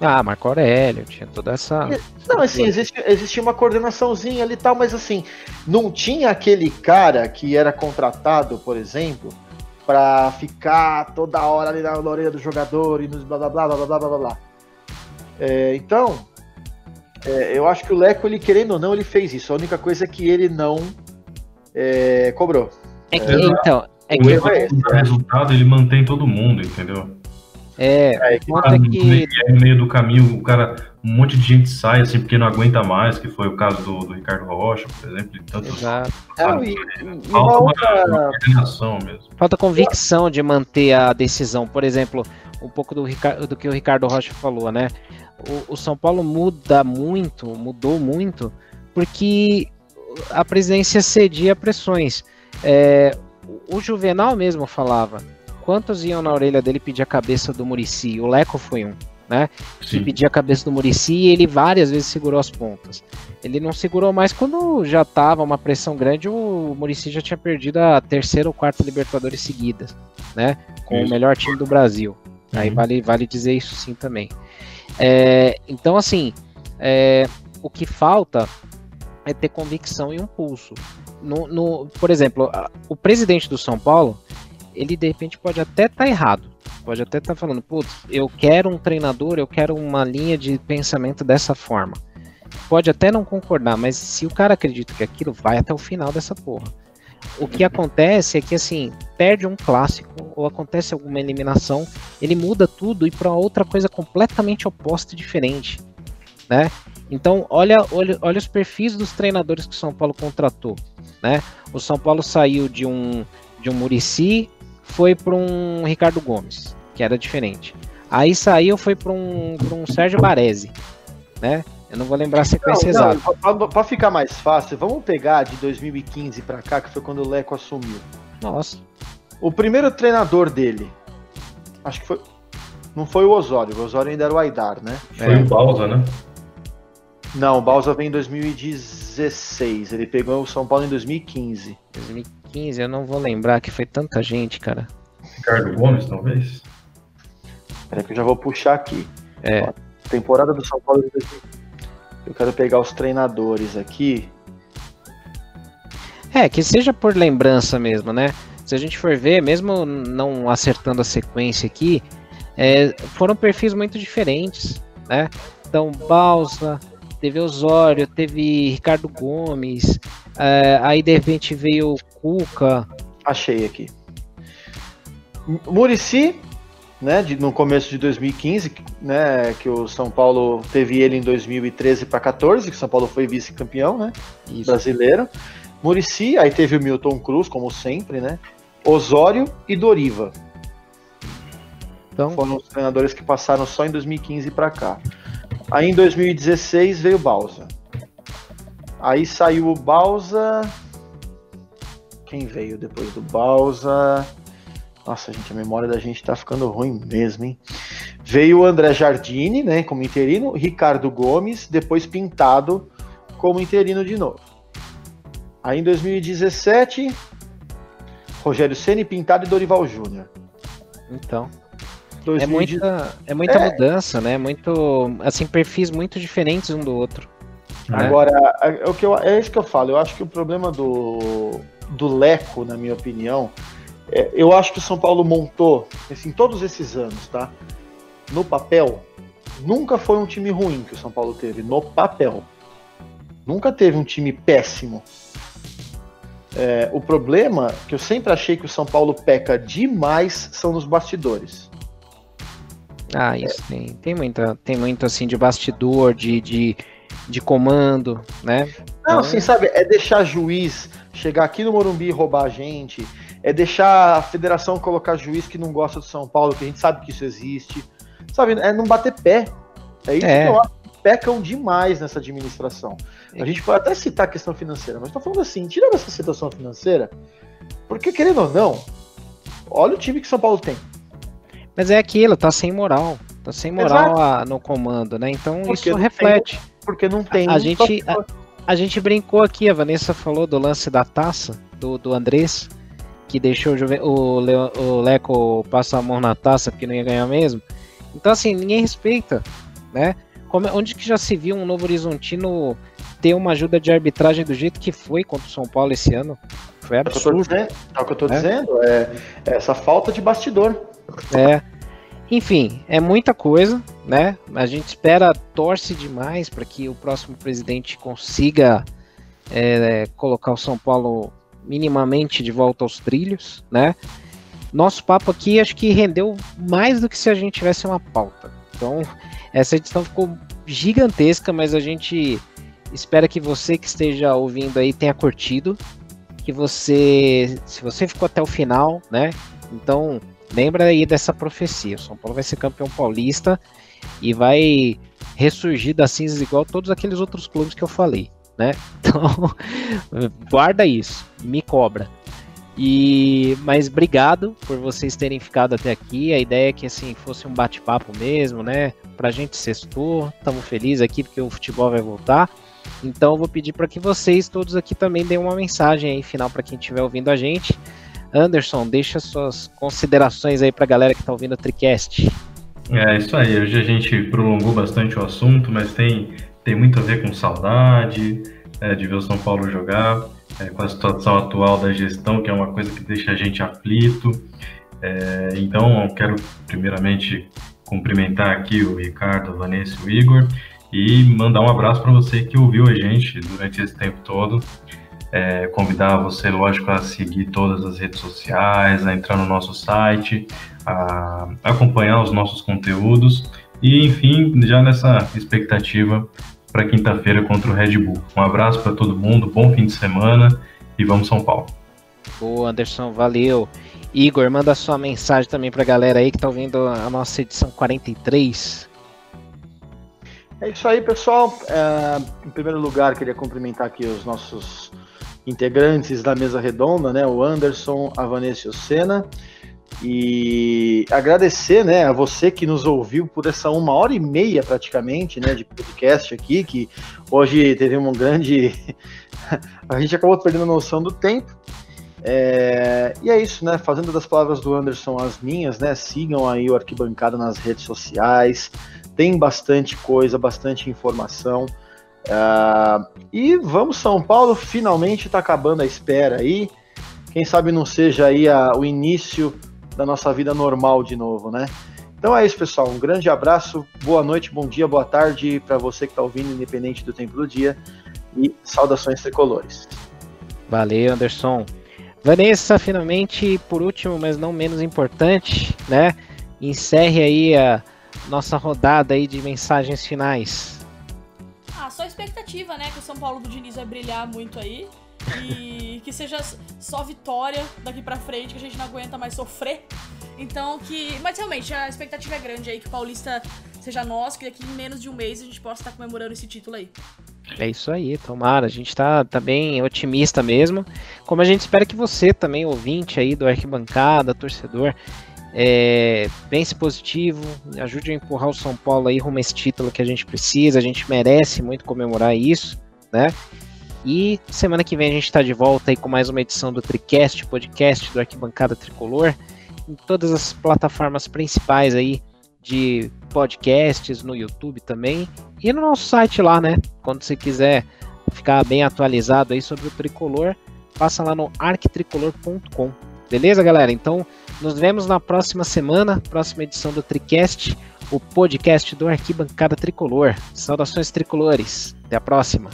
Ah, Marco Aurélio, tinha toda essa. Não, assim, existia, existia uma coordenaçãozinha ali e tal, mas assim, não tinha aquele cara que era contratado, por exemplo, para ficar toda hora ali na orelha do jogador e nos blá blá blá blá blá blá blá. É, então, é, eu acho que o Leco, ele querendo ou não, ele fez isso. A única coisa é que ele não é, cobrou. É que, então, é que o resultado ele mantém todo mundo, entendeu? É, é, conta que... no meio do caminho, o cara, um monte de gente sai assim porque não aguenta mais, que foi o caso do, do Ricardo Rocha, por exemplo, e tantos. Exato. Não, e, e falta outra... coordenação mesmo. Falta convicção de manter a decisão. Por exemplo, um pouco do, do que o Ricardo Rocha falou, né? O, o São Paulo muda muito, mudou muito, porque a presidência cedia pressões. É, o Juvenal mesmo falava quantos iam na orelha dele pedir a cabeça do Murici? O Leco foi um, né? Sim. Que pedia a cabeça do Murici e ele várias vezes segurou as pontas. Ele não segurou mais quando já estava uma pressão grande, o Murici já tinha perdido a terceira ou quarta Libertadores seguidas, né? Com isso. o melhor time do Brasil. Uhum. Aí vale, vale dizer isso sim também. É, então, assim, é, o que falta é ter convicção e um pulso. No, no, por exemplo, o presidente do São Paulo, ele de repente pode até estar tá errado. Pode até estar tá falando, putz, eu quero um treinador, eu quero uma linha de pensamento dessa forma. Pode até não concordar, mas se o cara acredita que aquilo vai até o final dessa porra. O que acontece é que assim, perde um clássico ou acontece alguma eliminação, ele muda tudo e para outra coisa completamente oposta e diferente, né? Então, olha, olha, olha os perfis dos treinadores que o São Paulo contratou, né? O São Paulo saiu de um de um Murici foi para um Ricardo Gomes, que era diferente. Aí saiu, foi para um, um Sérgio Baresi, né? Eu não vou lembrar a sequência exata. Para ficar mais fácil, vamos pegar de 2015 para cá, que foi quando o Leco assumiu. Nossa. O primeiro treinador dele, acho que foi. Não foi o Osório, o Osório ainda era o Aidar, né? Foi é. o Balsa, né? Não, o Balsa vem em 2016. Ele pegou o São Paulo em 2015. 2015. 2015, eu não vou lembrar que foi tanta gente, cara. Ricardo Gomes, talvez? Peraí que eu já vou puxar aqui. É. Ó, temporada do São Paulo. Eu quero pegar os treinadores aqui. É, que seja por lembrança mesmo, né? Se a gente for ver, mesmo não acertando a sequência aqui, é, foram perfis muito diferentes, né? Então, Balsa, teve Osório, teve Ricardo Gomes, é, aí de repente veio Cuca. Achei aqui. Murici, né, de, no começo de 2015, né, que o São Paulo teve ele em 2013 para 14, que o São Paulo foi vice-campeão, né, Isso. brasileiro. Murici, aí teve o Milton Cruz, como sempre, né, Osório e Doriva. Então, foram os treinadores que passaram só em 2015 para cá. Aí em 2016 veio Balsa. Aí saiu o Balsa. Quem veio depois do Balsa? Nossa, gente, a memória da gente tá ficando ruim mesmo, hein? Veio o André Jardine, né, como interino, Ricardo Gomes, depois pintado como interino de novo. Aí em 2017, Rogério Ceni pintado e Dorival Júnior. Então. 2010... É muita, é muita é. mudança, né? Muito, assim, perfis muito diferentes um do outro. Né? Agora, é, o que eu, é isso que eu falo. Eu acho que o problema do, do Leco, na minha opinião, é, eu acho que o São Paulo montou, assim, todos esses anos, tá? No papel, nunca foi um time ruim que o São Paulo teve, no papel. Nunca teve um time péssimo. É, o problema que eu sempre achei que o São Paulo peca demais são nos bastidores. Ah, isso é. tem. Tem muito, tem muito assim de bastidor, de, de de comando, né? Não, então... assim, sabe, é deixar juiz chegar aqui no Morumbi e roubar a gente, é deixar a federação colocar juiz que não gosta do São Paulo, que a gente sabe que isso existe, sabe, é não bater pé. É isso é. que eu acho que pecam demais nessa administração. A gente pode até citar a questão financeira, mas tô falando assim, tirando essa situação financeira, porque querendo ou não, olha o time que São Paulo tem. Mas é aquilo, tá sem moral. Tá sem moral a, no comando, né? Então Porque isso reflete. tem- porque não tem. A gente, a, a gente brincou aqui, a Vanessa falou do lance da taça, do, do Andrés, que deixou o, Juve- o, Leo- o Leco passar a mão na taça porque não ia ganhar mesmo. Então, assim, ninguém respeita, né? Como, onde que já se viu um Novo Horizontino ter uma ajuda de arbitragem do jeito que foi contra o São Paulo esse ano? Foi É o que eu tô absurdo. dizendo, é o que eu tô É. dizendo, é essa falta de bastidor. É. Enfim, é muita coisa, né? A gente espera, torce demais para que o próximo presidente consiga é, colocar o São Paulo minimamente de volta aos trilhos, né? Nosso papo aqui acho que rendeu mais do que se a gente tivesse uma pauta. Então, essa edição ficou gigantesca, mas a gente espera que você que esteja ouvindo aí tenha curtido, que você, se você ficou até o final, né? Então, lembra aí dessa profecia. O São Paulo vai ser campeão paulista e vai ressurgir das cinzas igual todos aqueles outros clubes que eu falei, né? Então, guarda isso, me cobra. E mas obrigado por vocês terem ficado até aqui. A ideia é que assim fosse um bate-papo mesmo, né? Pra gente sextou, estamos felizes aqui porque o futebol vai voltar. Então eu vou pedir para que vocês todos aqui também deem uma mensagem aí final para quem estiver ouvindo a gente. Anderson, deixa suas considerações aí pra galera que tá ouvindo o Tricast. É isso aí, hoje a gente prolongou bastante o assunto, mas tem, tem muito a ver com saudade é, de ver o São Paulo jogar, é, com a situação atual da gestão, que é uma coisa que deixa a gente aflito. É, então, eu quero primeiramente cumprimentar aqui o Ricardo, a Vanessa e o Igor e mandar um abraço para você que ouviu a gente durante esse tempo todo. É, convidar você, lógico, a seguir todas as redes sociais, a entrar no nosso site, a acompanhar os nossos conteúdos e, enfim, já nessa expectativa para quinta-feira contra o Red Bull. Um abraço para todo mundo, bom fim de semana e vamos São Paulo. Boa, Anderson, valeu. Igor, manda sua mensagem também pra galera aí que tá ouvindo a nossa edição 43. É isso aí, pessoal. É, em primeiro lugar, queria cumprimentar aqui os nossos integrantes da mesa redonda, né? O Anderson, a Vanessa o Senna. E agradecer, né, a você que nos ouviu por essa uma hora e meia praticamente, né, de podcast aqui, que hoje teve um grande. a gente acabou perdendo a noção do tempo. É, e é isso, né? Fazendo das palavras do Anderson as minhas, né? Sigam aí o Arquibancada nas redes sociais. Tem bastante coisa, bastante informação. Ah, e vamos, São Paulo, finalmente está acabando a espera aí. Quem sabe não seja aí a- o início da nossa vida normal de novo, né? Então é isso, pessoal. Um grande abraço, boa noite, bom dia, boa tarde para você que está ouvindo, independente do tempo do dia. E saudações tricolores. Valeu, Anderson. Vanessa, finalmente, por último, mas não menos importante, né? Encerre aí a nossa rodada aí de mensagens finais. Ah, só expectativa, né? Que o São Paulo do Diniz vai brilhar muito aí. E que seja só vitória daqui pra frente, que a gente não aguenta mais sofrer. Então que. Mas realmente, a expectativa é grande aí que o Paulista seja nosso, que daqui em menos de um mês a gente possa estar comemorando esse título aí. É isso aí, tomara. A gente tá, tá bem otimista mesmo. Como a gente espera que você também, ouvinte aí do Arquibancada, torcedor, é, pense positivo, ajude a empurrar o São Paulo aí rumo a esse título que a gente precisa. A gente merece muito comemorar isso, né? E semana que vem a gente está de volta aí com mais uma edição do Tricast, podcast do Arquibancada Tricolor, em todas as plataformas principais aí de podcasts, no YouTube também, e no nosso site lá, né? Quando você quiser ficar bem atualizado aí sobre o Tricolor, passa lá no arquitricolor.com. Beleza, galera? Então, nos vemos na próxima semana, próxima edição do Tricast, o podcast do Arquibancada Tricolor. Saudações tricolores. Até a próxima.